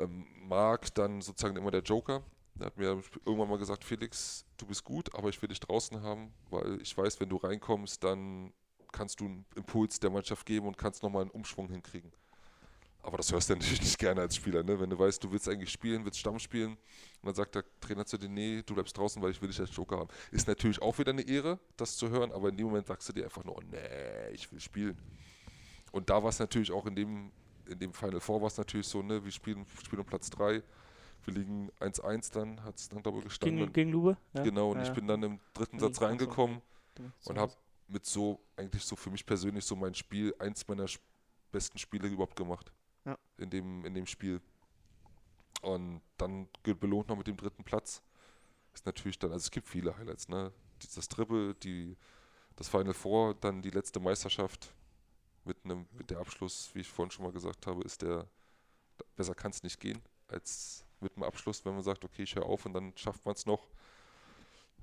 ähm, Marc dann sozusagen immer der Joker. Der hat mir irgendwann mal gesagt, Felix, du bist gut, aber ich will dich draußen haben, weil ich weiß, wenn du reinkommst, dann kannst du einen Impuls der Mannschaft geben und kannst nochmal einen Umschwung hinkriegen. Aber das hörst du natürlich nicht gerne als Spieler, ne? Wenn du weißt, du willst eigentlich spielen, willst Stamm spielen und dann sagt der Trainer zu dir, nee, du bleibst draußen, weil ich will dich als Joker haben. Ist natürlich auch wieder eine Ehre, das zu hören, aber in dem Moment sagst du dir einfach nur, nee, ich will spielen. Und da war es natürlich auch in dem, in dem Final Four war es natürlich so, ne, wir spielen, spielen um Platz 3, wir liegen 1-1 dann, hat es dann double gestanden. Gegen, gegen Lube? Ja. Genau, und Ja, ich ja. bin dann im dritten Nee, Satz reingekommen und habe mit so, eigentlich so für mich persönlich so mein Spiel, eins meiner besten Spiele überhaupt gemacht. Ja. In dem, in dem Spiel. Und dann ge- belohnt noch mit dem dritten Platz. Ist natürlich dann, also es gibt viele Highlights, ne? Das Triple, die, das Final Four, dann die letzte Meisterschaft mit einem, mit der Abschluss, wie ich vorhin schon mal gesagt habe, ist der, besser kann es nicht gehen, als mit dem Abschluss, wenn man sagt, okay, ich höre auf und dann schafft man es noch.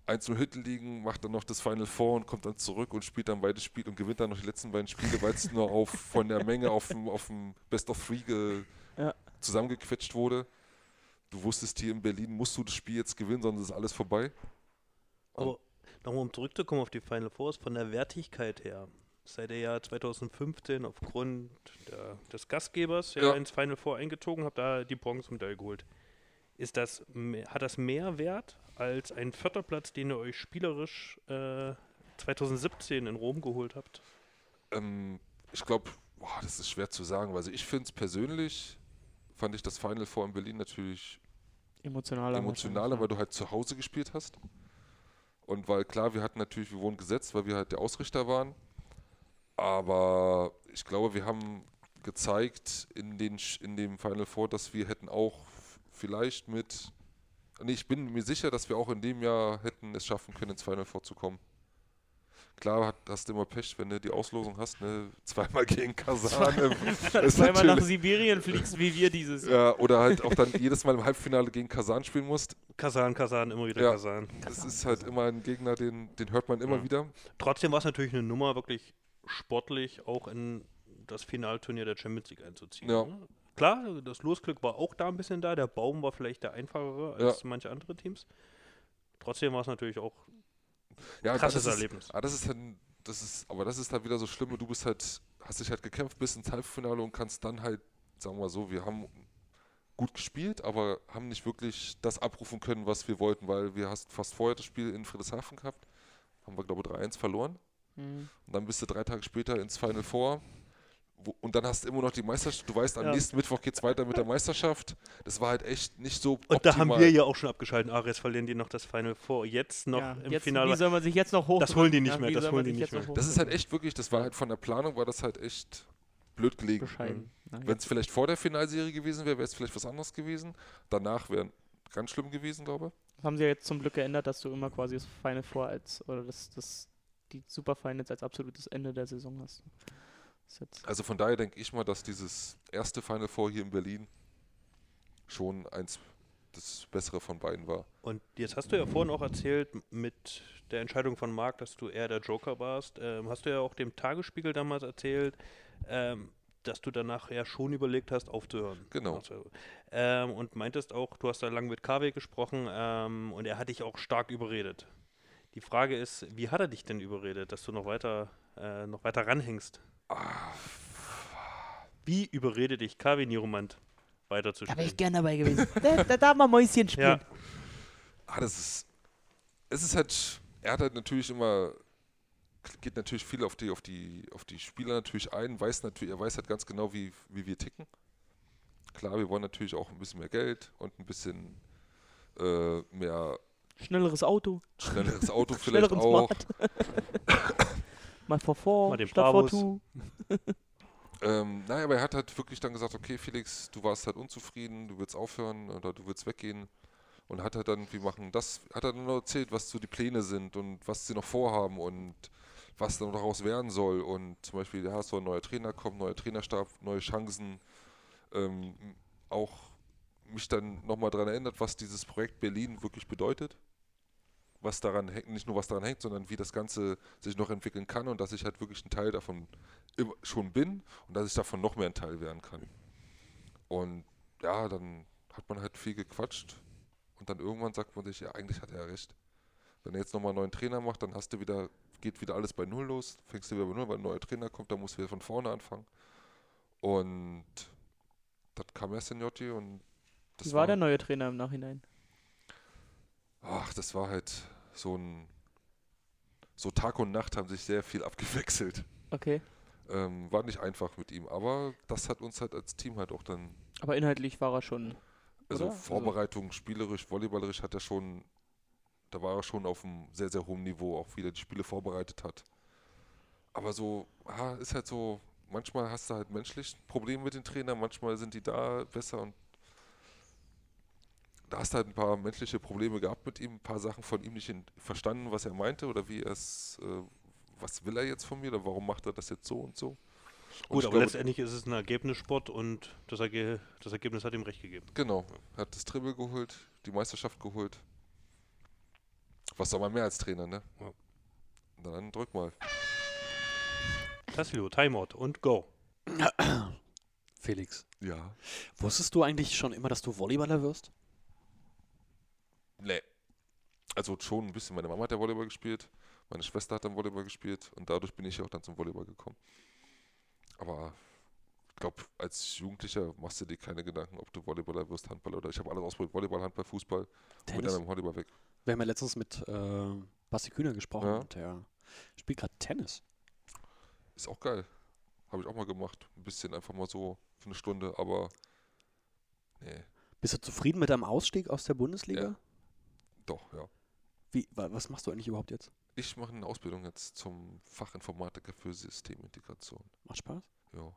1-0 hinten liegen, macht dann noch das Final Four und kommt dann zurück und spielt dann beide Spiele und gewinnt dann noch die letzten beiden Spiele, weil es nur auf von der Menge auf dem, auf dem Best of Three ge, Ja. zusammengequetscht wurde. Du wusstest hier in Berlin, musst du das Spiel jetzt gewinnen, sonst ist alles vorbei. Aber nochmal um zurückzukommen auf die Final Fours, von der Wertigkeit her, seid ihr ja 2015 aufgrund der, des Gastgebers ja, Ja. ins Final Four eingezogen, habt da die Bronzemedaille geholt. Ist das, hat das mehr Wert als ein vierter Platz, den ihr euch spielerisch äh, 2017 in Rom geholt habt? Ähm, ich glaube, das ist schwer zu sagen. Also ich finde es persönlich, fand ich das Final Four in Berlin natürlich Emotionaler. emotionaler, weil du halt zu Hause gespielt hast. Und weil klar, wir hatten natürlich, wir wurden gesetzt, weil wir halt der Ausrichter waren. Aber ich glaube, wir haben gezeigt in, den, in dem Final Four, dass wir hätten auch vielleicht mit. Nee, ich bin mir sicher, dass wir auch in dem Jahr hätten es schaffen können, ins Final Four zu kommen. Klar hat, hast du immer Pech, wenn du die Auslosung hast, ne? Zweimal gegen Kasan. Zweimal nach Sibirien fliegst, wie wir dieses Jahr. ja, oder halt auch dann jedes Mal im Halbfinale gegen Kasan spielen musst. Kasan, Kasan, immer wieder Ja. Kasan. Das ist halt immer ein Gegner, den, den hört man immer Ja. wieder. Trotzdem war es natürlich eine Nummer, wirklich sportlich auch in das Finalturnier der Champions League einzuziehen. Ja. ne? Klar, das Losglück war auch da ein bisschen da. Der Baum war vielleicht der einfachere als manche andere Teams. Trotzdem war es natürlich auch Ja, krasses das ist, Erlebnis. Ah, das ist dann das ist, aber das ist halt wieder so schlimm. Du bist halt, hast dich halt gekämpft bis ins Halbfinale und kannst dann halt, sagen wir mal so, wir haben gut gespielt, aber haben nicht wirklich das abrufen können, was wir wollten, weil wir hast fast vorher das Spiel in Friedrichshafen gehabt. Haben wir, glaube ich, 3-1 verloren. Mhm. Und dann bist du drei Tage später ins Final Four. Wo, und dann hast du immer noch die Meisterschaft. Du weißt, am Ja. nächsten Mittwoch geht es weiter mit der Meisterschaft. Das war halt echt nicht so Und da haben optimal. wir ja auch schon abgeschalten. Ah, jetzt verlieren die noch das Final Four. Jetzt noch Ja, im jetzt, Finale. Wie soll man sich jetzt noch hoch? Das holen die nicht Ja, mehr, das holen die nicht noch Das ist halt echt wirklich, das war halt von der Planung, war das halt echt blöd gelegen. bescheiden. Na, Wenn es vielleicht vor der Finalserie gewesen wäre, wäre es vielleicht was anderes gewesen. Danach wäre ganz schlimm gewesen, glaube ich. Das haben sie ja jetzt zum Glück geändert, dass du immer quasi das Final Four als, oder das, das, die Super Finals als absolutes Ende der Saison hast. Also von daher denke ich mal, dass dieses erste Final Four hier in Berlin schon eins das bessere von beiden war. Und jetzt hast du ja vorhin auch erzählt, mit der Entscheidung von Marc, dass du eher der Joker warst, ähm, hast du ja auch dem Tagesspiegel damals erzählt, ähm, dass du danach ja schon überlegt hast, aufzuhören. Genau. Also, ähm, und meintest auch, du hast da lange mit KW gesprochen ähm, und er hat dich auch stark überredet. Die Frage ist, wie hat er dich denn überredet, dass du noch weiter, äh, noch weiter ranhängst? Wie überredet dich KW Nieromant da wäre weiterzuspielen? ich gern dabei gewesen. da, da darf man Mäuschen spielen. Ja, Ah, das ist. Es ist halt. Er hat halt natürlich immer. Geht natürlich viel auf die, auf die, auf die Spieler natürlich ein, weiß natürlich, er weiß halt ganz genau, wie, wie wir ticken. Klar, wir wollen natürlich auch ein bisschen mehr Geld und ein bisschen äh, mehr Schnelleres Auto, schnelleres Auto vielleicht schnelleren auch. Mal vor vor, Mal den statt vor two. Ähm, naja, aber er hat halt wirklich dann gesagt, okay, Felix, du warst halt unzufrieden, du willst aufhören oder du willst weggehen. Und hat halt dann, wir machen das, hat er dann noch erzählt, was so die Pläne sind und was sie noch vorhaben und was dann daraus werden soll. Und zum Beispiel, ja, soll ein neuer Trainer kommen, neuer Trainerstab, neue Chancen. Ähm, auch mich dann nochmal daran erinnert, was dieses Projekt Berlin wirklich bedeutet. Was daran hängt, nicht nur was daran hängt, sondern wie das Ganze sich noch entwickeln kann und dass ich halt wirklich ein Teil davon schon bin und dass ich davon noch mehr ein Teil werden kann. Und ja, dann hat man halt viel gequatscht und dann irgendwann sagt man sich, ja, eigentlich hat er recht. Wenn er jetzt nochmal einen neuen Trainer macht, dann hast du wieder, geht wieder alles bei Null los, fängst du wieder bei Null, weil ein neuer Trainer kommt, dann musst du wieder von vorne anfangen. Und dann kam er Seniotti und das Wie war der neue Trainer im Nachhinein? Ach, das war halt so ein, so Tag und Nacht haben sich sehr viel abgewechselt. Okay. Ähm, war nicht einfach mit ihm, aber das hat uns halt als Team halt auch dann, Aber inhaltlich war er schon. also Oder? Also- Vorbereitung, spielerisch, volleyballerisch hat er schon, da war er schon auf einem sehr, sehr hohen Niveau, auch wie er die Spiele vorbereitet hat. Aber so, ah, ist halt so, manchmal hast du halt menschlich Probleme mit den Trainern, manchmal sind die da besser und da hast du halt ein paar menschliche Probleme gehabt mit ihm, ein paar Sachen von ihm nicht verstanden, was er meinte oder wie er es, äh, was will er jetzt von mir oder warum macht er das jetzt so und so. Und gut, aber glaube, letztendlich ist es ein Ergebnissport und das, Erge das Ergebnis hat ihm recht gegeben. Genau, er hat das Triple geholt, die Meisterschaft geholt. Was soll man mehr als Trainer, ne? Ja. Dann drück mal. Tassilo, Timeout und Go. Felix, Ja. wusstest du eigentlich schon immer, dass du Volleyballer wirst? Nee. Also schon ein bisschen. Meine Mama hat ja Volleyball gespielt, meine Schwester hat dann Volleyball gespielt und dadurch bin ich auch dann zum Volleyball gekommen. Aber ich glaube, als Jugendlicher machst du dir keine Gedanken, ob du Volleyballer wirst, Handballer oder ich habe alles ausprobiert, Volleyball, Handball, Fußball und mit Tennis? einem Volleyball weg. Wir haben ja letztens mit äh, Basti Kühner gesprochen Ja. und der spielt gerade Tennis. Ist auch geil. Habe ich auch mal gemacht. Ein bisschen einfach mal so für eine Stunde, aber nee, Bist du zufrieden mit deinem Ausstieg aus der Bundesliga? Ja. Doch, ja. Wie, wa- was machst du eigentlich überhaupt jetzt? Ich mache eine Ausbildung jetzt zum Fachinformatiker für Systemintegration. Macht Spaß? Ja. Oder nicht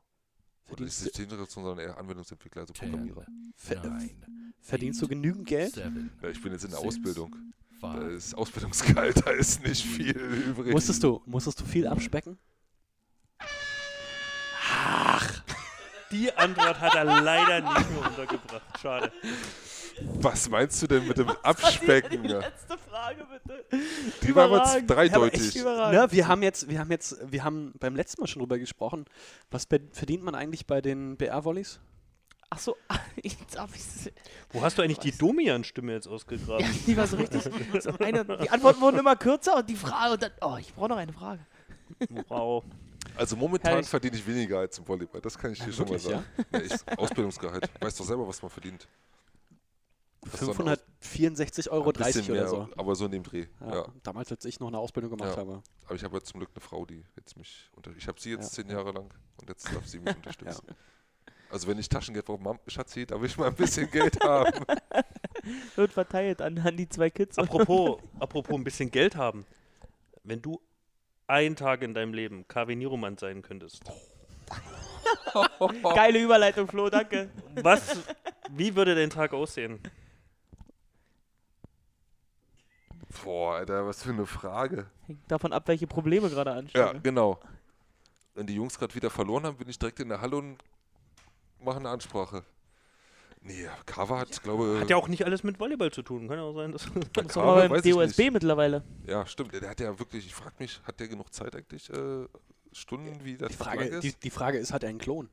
Verdienst, du, Systemintegration, sondern eher Anwendungsentwickler, also Ten, Programmierer. ver, nine, verdienst du genügend Geld? seven, Ja, ich bin jetzt in der Six. Ausbildung. Da five, ist Ausbildungsgehalt, da ist nicht viel übrig. Musstest du, musstest du viel abspecken? Die Antwort hat er leider nicht mehr untergebracht. Schade. Was meinst du denn mit dem Abspecken? ja? letzte Frage, bitte. Die war aber dreideutig. Überragend. Ne, wir haben jetzt, wir haben jetzt, wir haben beim letzten Mal schon drüber gesprochen. Was verdient man eigentlich bei den BR-Volleys? Ach so, jetzt hab ich's. Wo hast du eigentlich die Domian-Stimme jetzt ausgegraben? Ja, die war so richtig. So eine, die Antworten wurden immer kürzer und die Frage und dann. Oh, ich brauche noch eine Frage. Wow. Also momentan Herrlich. verdiene ich weniger als im Volleyball, das kann ich dir schon mal wirklich, sagen. Ja? ich, Ausbildungsgehalt. Weißt doch selber, was man verdient. Das ist dann auch 564,30 Euro oder so. aber so in dem Dreh. Ja, Ja. Damals, als ich noch eine Ausbildung gemacht Ja. habe. Aber ich habe jetzt zum Glück eine Frau, die jetzt mich unter. Ich habe sie jetzt Ja. zehn Jahre lang und jetzt darf sie mich unterstützen. Also wenn ich Taschengeld brauche, Mam, Schatzi, da will ich mal ein bisschen Geld haben. Wird verteilt an, an die zwei Kids. Apropos, apropos ein bisschen Geld haben. Wenn du einen Tag in deinem Leben KW Niroman sein könntest, Geile Überleitung, Flo, danke. was, wie würde dein Tag aussehen? Boah, Alter, was für eine Frage. Hängt davon ab, welche Probleme gerade anstehen. Ja, ne? genau. Wenn die Jungs gerade wieder verloren haben, bin ich direkt in der Halle und mache eine Ansprache. Nee, Kava hat, glaube Hat ja auch nicht alles mit Volleyball zu tun. Kann ja auch sein, dass. Das ist mal beim DOSB mittlerweile. Ja, stimmt. Der hat ja wirklich, ich frage mich, hat der genug Zeit eigentlich? Äh, Stunden, wie das Die Frage, ist? die, die Frage ist, hat er einen Klon?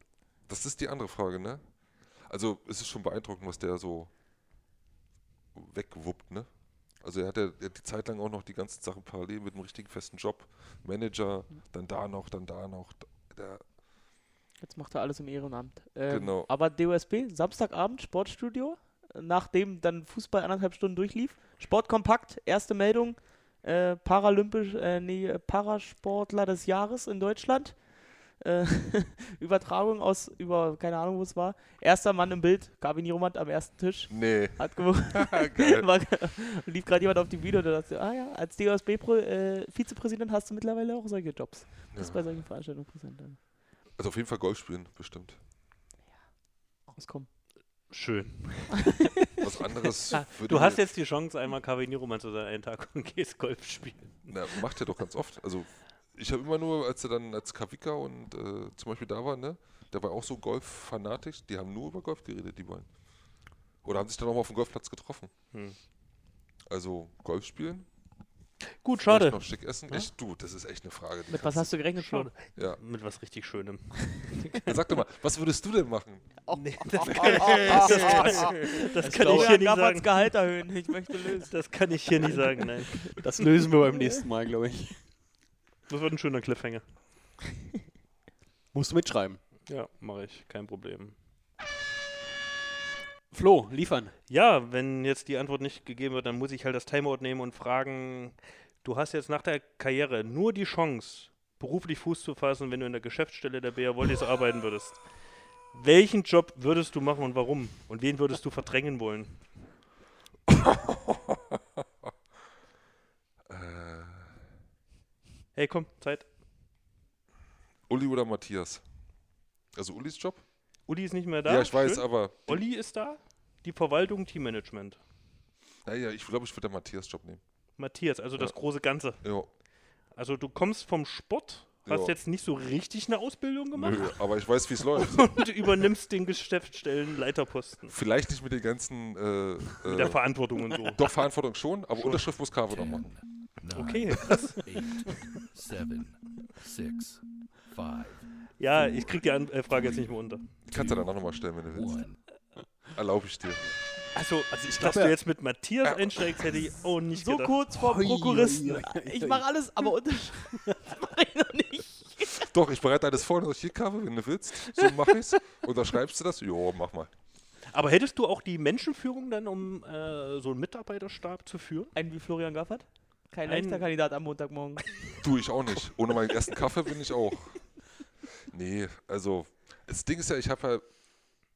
Das ist die andere Frage, ne? Also es ist schon beeindruckend, was der so wegwuppt, ne? Also er hat ja die Zeit lang auch noch die ganzen Sachen parallel mit einem richtigen festen Job. Manager, dann da noch, dann da noch. Der, Jetzt macht er alles im Ehrenamt. Ähm, Genau. Aber DOSB, Samstagabend, Sportstudio, nachdem dann Fußball anderthalb Stunden durchlief. Sportkompakt, erste Meldung, äh, Paralympisch, äh, nee, Parasportler des Jahres in Deutschland. Äh, Übertragung aus, über, keine Ahnung, wo es war. Erster Mann im Bild, Gavin Romand am ersten Tisch. nee. Hat gewonnen. Lief gerade jemand auf die Bühne und da dachte ich, ah ja, als DOSB-Vizepräsident hast du mittlerweile auch solche Jobs. Das ist bei Ja. solchen Veranstaltungen präsent. dann Also auf jeden Fall Golf spielen, bestimmt. Rauskommen. Schön. Was anderes Ah, würde Du mir- hast jetzt die Chance, einmal KW Niroman zu sein, einen Tag und gehst Golf spielen. Na, macht er doch ganz oft. Also ich habe immer nur, als er dann als Kavika und äh, zum Beispiel da war, ne, der war auch so Golf-fanatisch, die haben nur über Golf geredet, die beiden. Oder haben sich dann auch mal auf dem Golfplatz getroffen. Hm. Also Golf spielen, Gut, schade. noch schick essen. Echt, du, das ist echt eine Frage. die Mit was hast du gerechnet, du- Ja. Mit was richtig Schönem. Sag doch mal, was würdest du denn machen? Nee, das kann, das kann ich hier nicht sagen. Gehalt erhöhen. Ich möchte lösen. Das kann ich hier nicht sagen, nein. Das lösen wir beim nächsten Mal, glaube ich. Das wird ein schöner Cliffhanger. Musst du mitschreiben. Ja, mache ich, kein Problem. Flo, liefern. Ja, wenn jetzt die Antwort nicht gegeben wird, dann muss ich halt das Timeout nehmen und fragen, du hast jetzt nach der Karriere nur die Chance, beruflich Fuß zu fassen, wenn du in der Geschäftsstelle der BR Volleys arbeiten würdest. Welchen Job würdest du machen und warum? Und wen würdest du verdrängen wollen? Hey, komm, Zeit. Uli oder Matthias? Also Ulis Job? Uli ist nicht mehr da. ja, ich weiß, Schön. aber Olli ist da. Die Verwaltung, Teammanagement. naja, ich glaube, ich würde den Matthias Job nehmen. Matthias, also das Ja. große Ganze. Ja. Also du kommst vom Sport, hast Ja. jetzt nicht so richtig eine Ausbildung gemacht Nö, aber ich weiß, wie es läuft. und übernimmst den Geschäftsstellen Leiterposten. Vielleicht nicht mit den ganzen äh, Mit der äh, Verantwortung und so. Doch, Verantwortung schon, aber. Unterschrift muss Kave noch machen. Nine, Okay, eight, seven, six, five, Ja, ich krieg die An äh, Frage jetzt nicht mehr unter. Kannst du danach nochmal stellen, wenn du willst. one. Erlaube ich dir. Also, also ich glaub, dass du jetzt mit Matthias einsteigst, hätte ich auch nicht So gedacht. kurz vor Prokuristen. Ich mache alles, aber Unterschrift mache ich noch nicht. Doch, ich bereite alles vor, dass ich hier Kave, wenn du willst. So mach ich's. Unterschreibst du das? Jo, mach mal. Aber hättest du auch die Menschenführung dann, um äh, so einen Mitarbeiterstab zu führen? Einen wie Florian Gaffert? Kein Ein- leichter Kandidat am Montagmorgen. Tu ich auch nicht. Ohne meinen ersten Kaffee bin ich auch. Nee, also, das Ding ist ja, ich habe ja,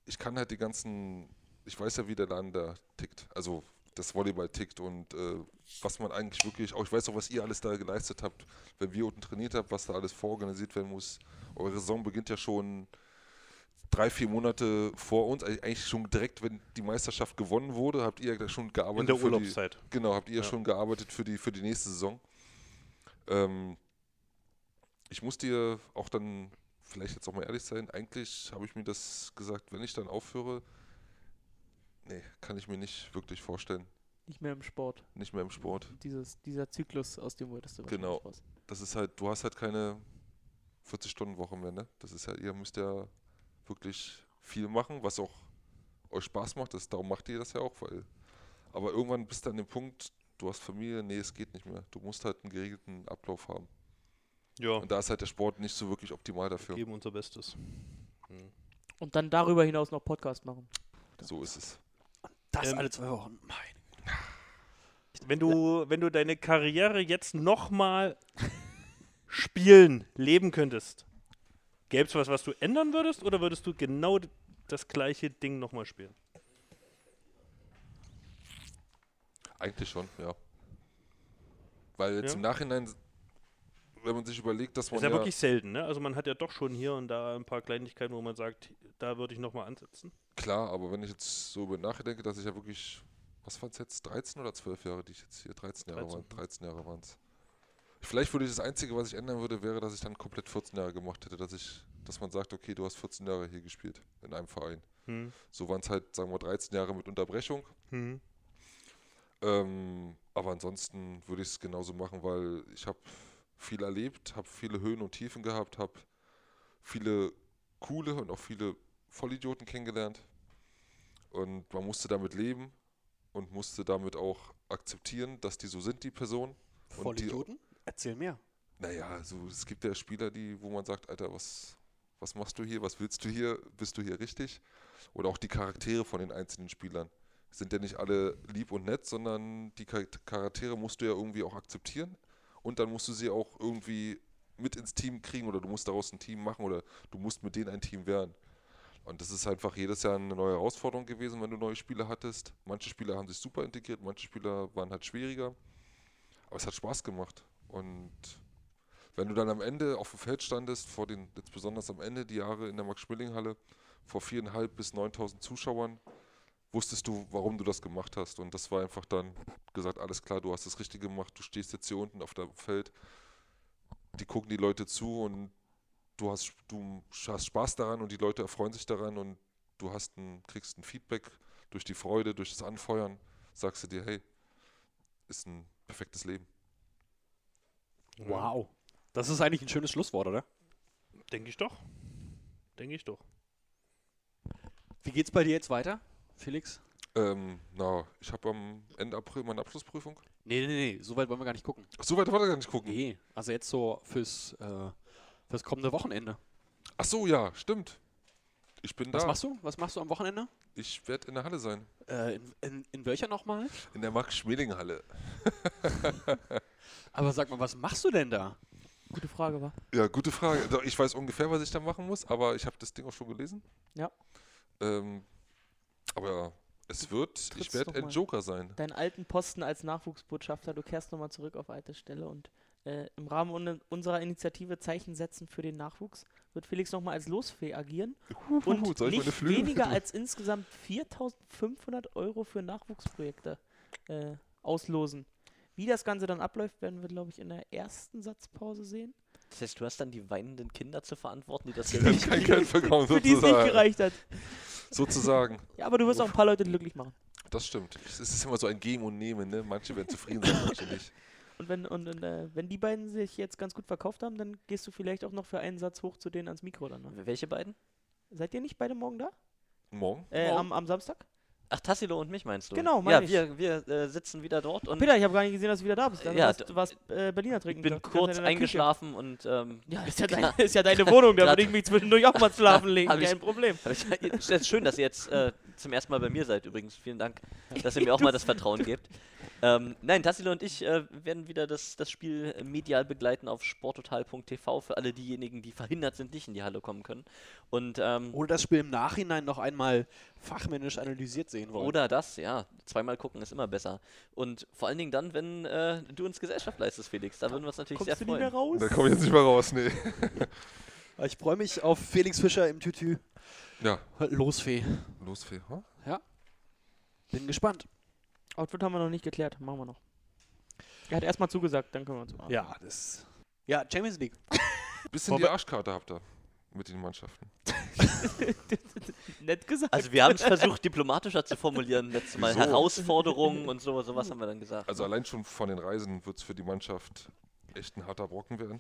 ich kann halt die ganzen, ich weiß ja, wie der Laden da tickt. Also, das Volleyball tickt und äh, was man eigentlich wirklich, auch ich weiß auch, was ihr alles da geleistet habt, wenn wir unten trainiert habt, was da alles vororganisiert werden muss. Eure Saison beginnt ja schon drei, vier Monate vor uns, Eig- eigentlich schon direkt, wenn die Meisterschaft gewonnen wurde, habt ihr ja schon gearbeitet In der für die, Urlaubszeit. Genau, habt ihr Ja. schon gearbeitet für die, für die nächste Saison. Ähm, ich muss dir auch dann vielleicht jetzt auch mal ehrlich sein, eigentlich habe ich mir das gesagt, wenn ich dann aufhöre, nee, kann ich mir nicht wirklich vorstellen. Nicht mehr im Sport. Nicht mehr im Sport. Dieses, dieser Zyklus, aus dem wolltest du Genau. Das ist halt, du hast halt keine 40-Stunden-Woche mehr, ne? Das ist ja, ihr müsst ja wirklich viel machen, was auch euch Spaß macht. Das, darum macht ihr das ja auch, weil. Aber irgendwann bist du an dem Punkt, du hast Familie, nee, es geht nicht mehr. Du musst halt einen geregelten Ablauf haben. Ja, Und da ist halt der Sport nicht so wirklich optimal wir dafür. geben unser Bestes. Und dann darüber hinaus noch Podcast machen. So ist es. Das Ähm, alle zwei Wochen. Mein. Wenn du, wenn du deine Karriere jetzt nochmal spielen, leben könntest, gäbe es was, was du ändern würdest oder würdest du genau das gleiche Ding nochmal spielen? Eigentlich schon, ja. Weil jetzt Ja. im Nachhinein, wenn man sich überlegt, dass man ist ja, ja, wirklich selten, ne? Also man hat ja doch schon hier und da ein paar Kleinigkeiten, wo man sagt, da würde ich nochmal ansetzen. klar, aber wenn ich jetzt so über nachdenke, dass ich ja wirklich, was waren es jetzt, 13 oder 12 Jahre, die ich jetzt hier, 13 Jahre 13. waren, 13 Jahre waren es. Vielleicht würde ich das Einzige, was ich ändern würde, wäre, dass ich dann komplett 14 Jahre gemacht hätte, dass ich, dass man sagt, okay, du hast 14 Jahre hier gespielt in einem Verein. Hm. So waren es halt, sagen wir, 13 Jahre mit Unterbrechung. Hm. Ähm, aber ansonsten würde ich es genauso machen, weil ich habe viel erlebt, habe viele Höhen und Tiefen gehabt, habe viele coole und auch viele Vollidioten kennengelernt. Und man musste damit leben und musste damit auch akzeptieren, dass die so sind, die Personen. Und die- Vollidioten? Erzähl mehr. Naja, so, es gibt ja Spieler, die, wo man sagt, Alter, was, was machst du hier, was willst du hier, bist du hier richtig? Oder auch die Charaktere von den einzelnen Spielern. Sind ja nicht alle lieb und nett, sondern die Char- Charaktere musst du ja irgendwie auch akzeptieren und dann musst du sie auch irgendwie mit ins Team kriegen oder du musst daraus ein Team machen oder du musst mit denen ein Team werden. Und das ist einfach jedes Jahr eine neue Herausforderung gewesen, wenn du neue Spieler hattest. Manche Spieler haben sich super integriert, manche Spieler waren halt schwieriger. Aber es hat Spaß gemacht. Und wenn du dann am Ende auf dem Feld standest, vor den, jetzt besonders am Ende die Jahre in der Max-Schmeling-Halle, vor viereinhalb bis 9000 Zuschauern, wusstest du, warum du das gemacht hast. Und das war einfach dann gesagt, alles klar, du hast das Richtige gemacht, du stehst jetzt hier unten auf dem Feld, die gucken die Leute zu und du hast, du hast Spaß daran und die Leute erfreuen sich daran und du hast ein, kriegst ein Feedback durch die Freude, durch das Anfeuern, sagst du dir, hey, ist ein perfektes Leben. Wow. Das ist eigentlich ein schönes Schlusswort, oder? Denke ich doch. Denke ich doch. Wie geht's bei dir jetzt weiter, Felix? Ähm, na, ich habe am Ende April meine Abschlussprüfung. Nee, nee, nee, so weit wollen wir gar nicht gucken. Ach, so weit wollte ich gar nicht gucken. Nee, also jetzt so fürs, äh, fürs kommende Wochenende. Ach so, ja, stimmt. Ich bin Was da. machst du? Was machst du am Wochenende? Ich werde in der Halle sein. Äh, in, in, in welcher nochmal? In der Max-Schmeling-Halle. Aber sag mal, was machst du denn da? Gute Frage, war. Ja, gute Frage. Ich weiß ungefähr, was ich da machen muss, aber ich habe das Ding auch schon gelesen. Ja. Ähm, aber es wird, ich werde ein. Joker sein. Deinen alten Posten als Nachwuchsbotschafter, du kehrst nochmal zurück auf alte Stelle und äh, im Rahmen un unserer Initiative Zeichen setzen für den Nachwuchs wird Felix nochmal als Losfee agieren und soll ich meine nicht weniger als insgesamt 4.500 Euro für Nachwuchsprojekte äh, auslosen. Wie das Ganze dann abläuft, werden wir, glaube ich, in der ersten Satzpause sehen. Das heißt, du hast dann die weinenden Kinder zu verantworten, die das Die dann kein Geld bekommen, Für die es nicht sozusagen. gereicht hat. Sozusagen. Ja, aber du wirst auch ein paar Leute glücklich machen. Das stimmt. Es ist immer so ein Geben und Nehmen, ne? Manche werden zufrieden sein, manche nicht. Und wenn, und, und, äh, wenn die beiden sich jetzt ganz gut verkauft haben, dann gehst du vielleicht auch noch für einen Satz hoch zu denen ans Mikro dann. Ne? Welche beiden? Seid ihr nicht beide morgen da? Morgen? Äh, Morgen. am, am Samstag? Ach, Tassilo und mich meinst du? Genau, Ja, meine ich. wir, wir äh, sitzen wieder dort und Peter, ich habe gar nicht gesehen, dass du wieder da bist. Dann Ja, warst, d- du warst äh, Berliner ich trinken. bin ganze Zeit kurz in der Küche. eingeschlafen und ähm, Ja, ist ja, deine, ist ja deine Wohnung, da würde ich mich zwischendurch auch mal schlafen legen. Ich- Kein Problem. ich- es ist schön, dass ihr jetzt äh, zum ersten Mal bei mir seid übrigens. Vielen Dank, dass ihr mir auch mal das Vertrauen gebt. Ähm, nein, Tassilo und ich äh, werden wieder das, das Spiel medial begleiten auf sporttotal.tv für alle diejenigen, die verhindert sind, nicht in die Halle kommen können. Und ähm, Oder das Spiel im Nachhinein noch einmal fachmännisch analysiert sehen wollen. Oder das, ja. Zweimal gucken ist immer besser. Und vor allen Dingen dann, wenn äh, du uns Gesellschaft leistest, Felix. Da würden wir uns natürlich Kommst sehr du nicht mehr freuen. raus? Da komme ich jetzt nicht mehr raus, nee. Ich freue mich auf Felix Fischer im Tütü. Ja, Losfee. los, Fee. Huh? Bin gespannt. Outfit haben wir noch nicht geklärt. Machen wir noch. Er hat erstmal zugesagt, dann können wir uns machen. Ja, das. Ja, Champions League. Bisschen die Arschkarte habt ihr mit den Mannschaften. Nett gesagt. Also wir haben es versucht, diplomatischer zu formulieren letztes Mal. So. Herausforderungen und so, sowas haben wir dann gesagt. Also allein schon von den Reisen wird es für die Mannschaft echt ein harter Brocken werden.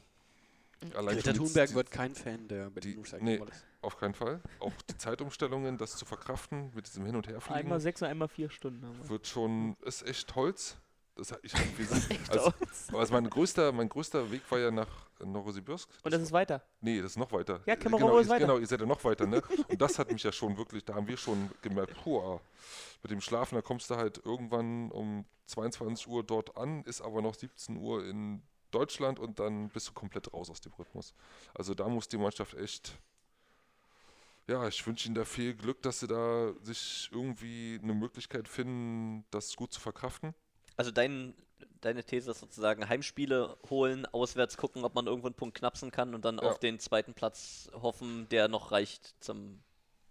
Allein Greta Thunberg die- wird kein Fan der Berlin Recycling nee. Auf keinen Fall. Auch die Zeitumstellungen, das zu verkraften mit diesem Hin- und Herfliegen, einmal sechs und einmal vier Stunden haben wir. wird schon, ist echt Holz. Das, ich, wir sind, also, aber also mein, größter, mein größter Weg war ja nach Novosibirsk. Und das ist weiter. Nee, das ist noch weiter. Ja, Kemerovo genau, ist weiter. Genau, ihr seid ja noch weiter, ne? Und das hat mich ja schon wirklich, da haben wir schon gemerkt, puh, mit dem Schlafen, da kommst du halt irgendwann um 22 Uhr dort an, ist aber noch 17 Uhr in Deutschland und dann bist du komplett raus aus dem Rhythmus. Also da muss die Mannschaft echt, ja, ich wünsche ihnen da viel Glück, dass sie da sich irgendwie eine Möglichkeit finden, das gut zu verkraften. Also dein, deine These ist sozusagen Heimspiele holen, auswärts gucken, ob man irgendwo einen Punkt knapsen kann und dann Ja. auf den zweiten Platz hoffen, der noch reicht zum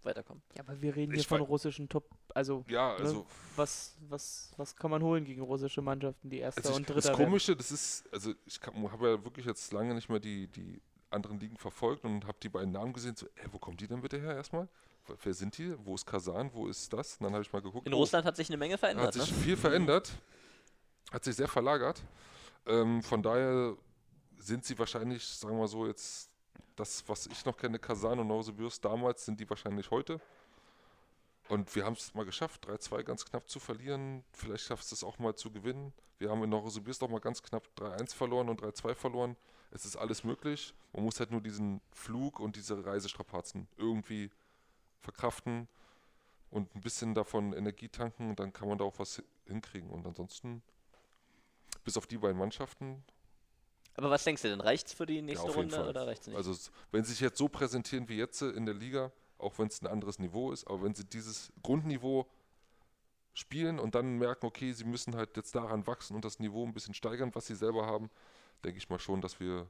Weiterkommen. Ja, aber wir reden Ich hier von russischen Top. Also, Ja, ne, also was, was, was kann man holen gegen russische Mannschaften, die erste Also ich, und das dritte werden? Komische, das ist, also ich habe ja wirklich jetzt lange nicht mehr die, die anderen Ligen verfolgt und habe die beiden Namen gesehen, so, ey, wo kommen die denn bitte her erstmal? Wer- sind die? Wo ist Kasan? Wo ist das? Und dann habe ich mal geguckt. In oh, Russland hat sich eine Menge hat verändert, sich ne? viel verändert, hat sich sehr verlagert. Ähm, von daher sind sie wahrscheinlich, sagen wir mal so, jetzt das, was ich noch kenne, und Novosibirsk damals, sind die wahrscheinlich heute. Und wir haben es mal geschafft, 3-2 ganz knapp zu verlieren. Vielleicht schaffst du es auch mal zu gewinnen. Wir haben in Novosibirsk auch mal ganz knapp 3-1 verloren und 3-2 verloren. Es ist alles möglich. Man muss halt nur diesen Flug und diese Reisestrapazen irgendwie verkraften und ein bisschen davon Energie tanken und dann kann man da auch was hi- hinkriegen. Und ansonsten, bis auf die beiden Mannschaften, Aber was denkst du denn? Reicht's für die nächste jeden Runde Fall. oder reicht's nicht? Also wenn sie sich jetzt so präsentieren wie jetzt in der Liga, auch wenn es ein anderes Niveau ist, aber wenn sie dieses Grundniveau spielen und dann merken, okay, sie müssen halt jetzt daran wachsen und das Niveau ein bisschen steigern, was sie selber haben, denke ich mal schon, dass wir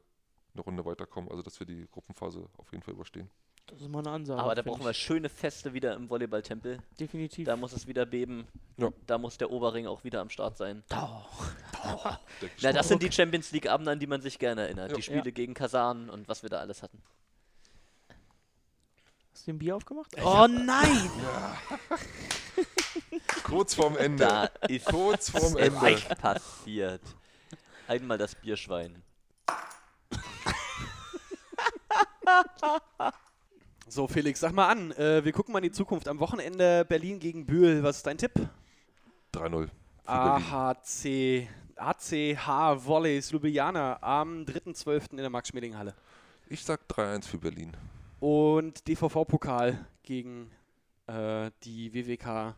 eine Runde weiterkommen, also dass wir die Gruppenphase auf jeden Fall überstehen. Das ist mal eine Ansage. Aber da brauchen wir schöne Feste wieder im Volleyballtempel. ich. Definitiv. Da muss es wieder beben. Ja. Da muss der Oberring auch wieder am Start sein. Denke ich Na, das sind die Champions League Abende, an die man sich gerne erinnert. Ja. Die Spiele gegen Kasan und was wir da alles hatten. Hast du ein Bier aufgemacht? Oh nein! Kurz vorm Ende. Da ist Kurz vorm es Ende. echt passiert. Einmal das Bierschwein. So, Felix, sag mal an. Äh, wir gucken mal in die Zukunft. Am Wochenende Berlin gegen Bühl. Was ist dein Tipp? 3-0 für Ah. Berlin. AHC, ACH Volleys Ljubljana am 3.12. in der Max-Schmeling-Halle. Ich sag 3-1 für Berlin. Und DVV-Pokal gegen äh, die WWK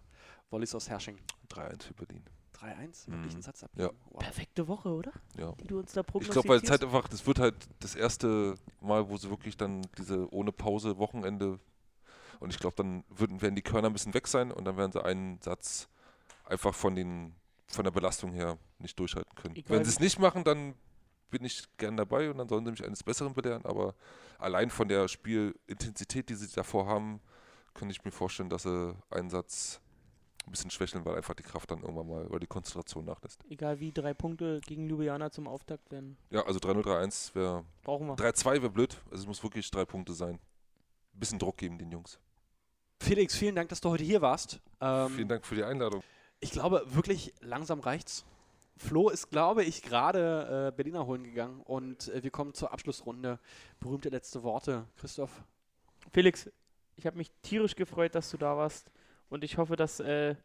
Volleys aus Hersching. 3-1 für Berlin. 3-1, Mhm. wirklich ein Satz ab. Ja. Wow. Perfekte Woche, oder? Ja. Die du uns da Ich prognostizierst. glaube, weil es halt einfach, das wird halt das erste Mal, wo sie wirklich dann diese ohne Pause Wochenende und ich glaube, dann würden, werden die Körner ein bisschen weg sein und dann werden sie einen Satz einfach von den von der Belastung her nicht durchhalten können. Egal Wenn sie es nicht machen, dann bin ich gern dabei und dann sollen sie mich eines Besseren belehren, aber allein von der Spielintensität, die sie davor haben, könnte ich mir vorstellen, dass sie einen Satz ein bisschen schwächeln, weil einfach die Kraft dann irgendwann mal, weil die Konzentration nachlässt. Egal wie, drei Punkte gegen Ljubljana zum Auftakt werden. Ja, also 3-0, 3-1 wäre Brauchen wir. 3-2 wäre blöd. Also es muss wirklich drei Punkte sein. Ein bisschen Druck geben den Jungs. Felix, vielen Dank, dass du heute hier warst. Ähm, Vielen Dank für die Einladung. Ich glaube, wirklich langsam reicht's. Flo ist, glaube ich, gerade äh, Berliner holen gegangen und äh, wir kommen zur Abschlussrunde. Berühmte letzte Worte. Christoph, Felix, ich habe mich tierisch gefreut, dass du da warst. Und ich hoffe, dass äh,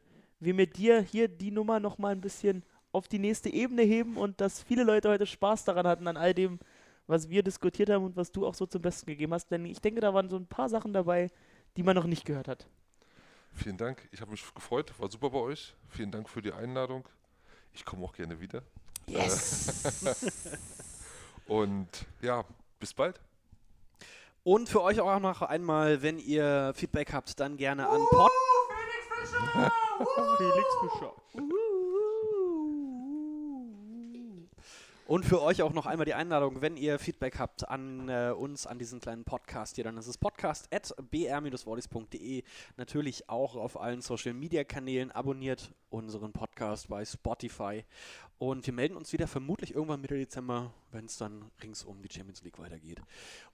wir mit dir hier die Nummer noch mal ein bisschen auf die nächste Ebene heben und dass viele Leute heute Spaß daran hatten, an all dem, was wir diskutiert haben und was du auch so zum Besten gegeben hast. Denn ich denke, da waren so ein paar Sachen dabei, die man noch nicht gehört hat. Vielen Dank. Ich habe mich gefreut. War super bei euch. Vielen Dank für die Einladung. Ich komme auch gerne wieder. Yes! Und ja, bis bald. Und für euch auch noch einmal, wenn ihr Feedback habt, dann gerne an Pod. Felix Fischer. Und für euch auch noch einmal die Einladung, wenn ihr Feedback habt an äh, uns, an diesen kleinen Podcast hier, dann ist es podcast.br-volleys.de. Natürlich auch auf allen Social Media Kanälen. Abonniert unseren Podcast bei Spotify. Und wir melden uns wieder vermutlich irgendwann Mitte Dezember, wenn es dann ringsum die Champions League weitergeht.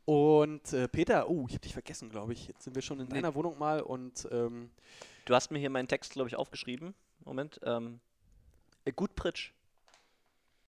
Und äh, Peter, oh, ich habe dich vergessen, glaube ich. Jetzt sind wir schon in Nee. deiner Wohnung mal und ähm, Du hast mir hier meinen Text, glaube ich, aufgeschrieben. Moment. Ähm, äh, Gutpritsch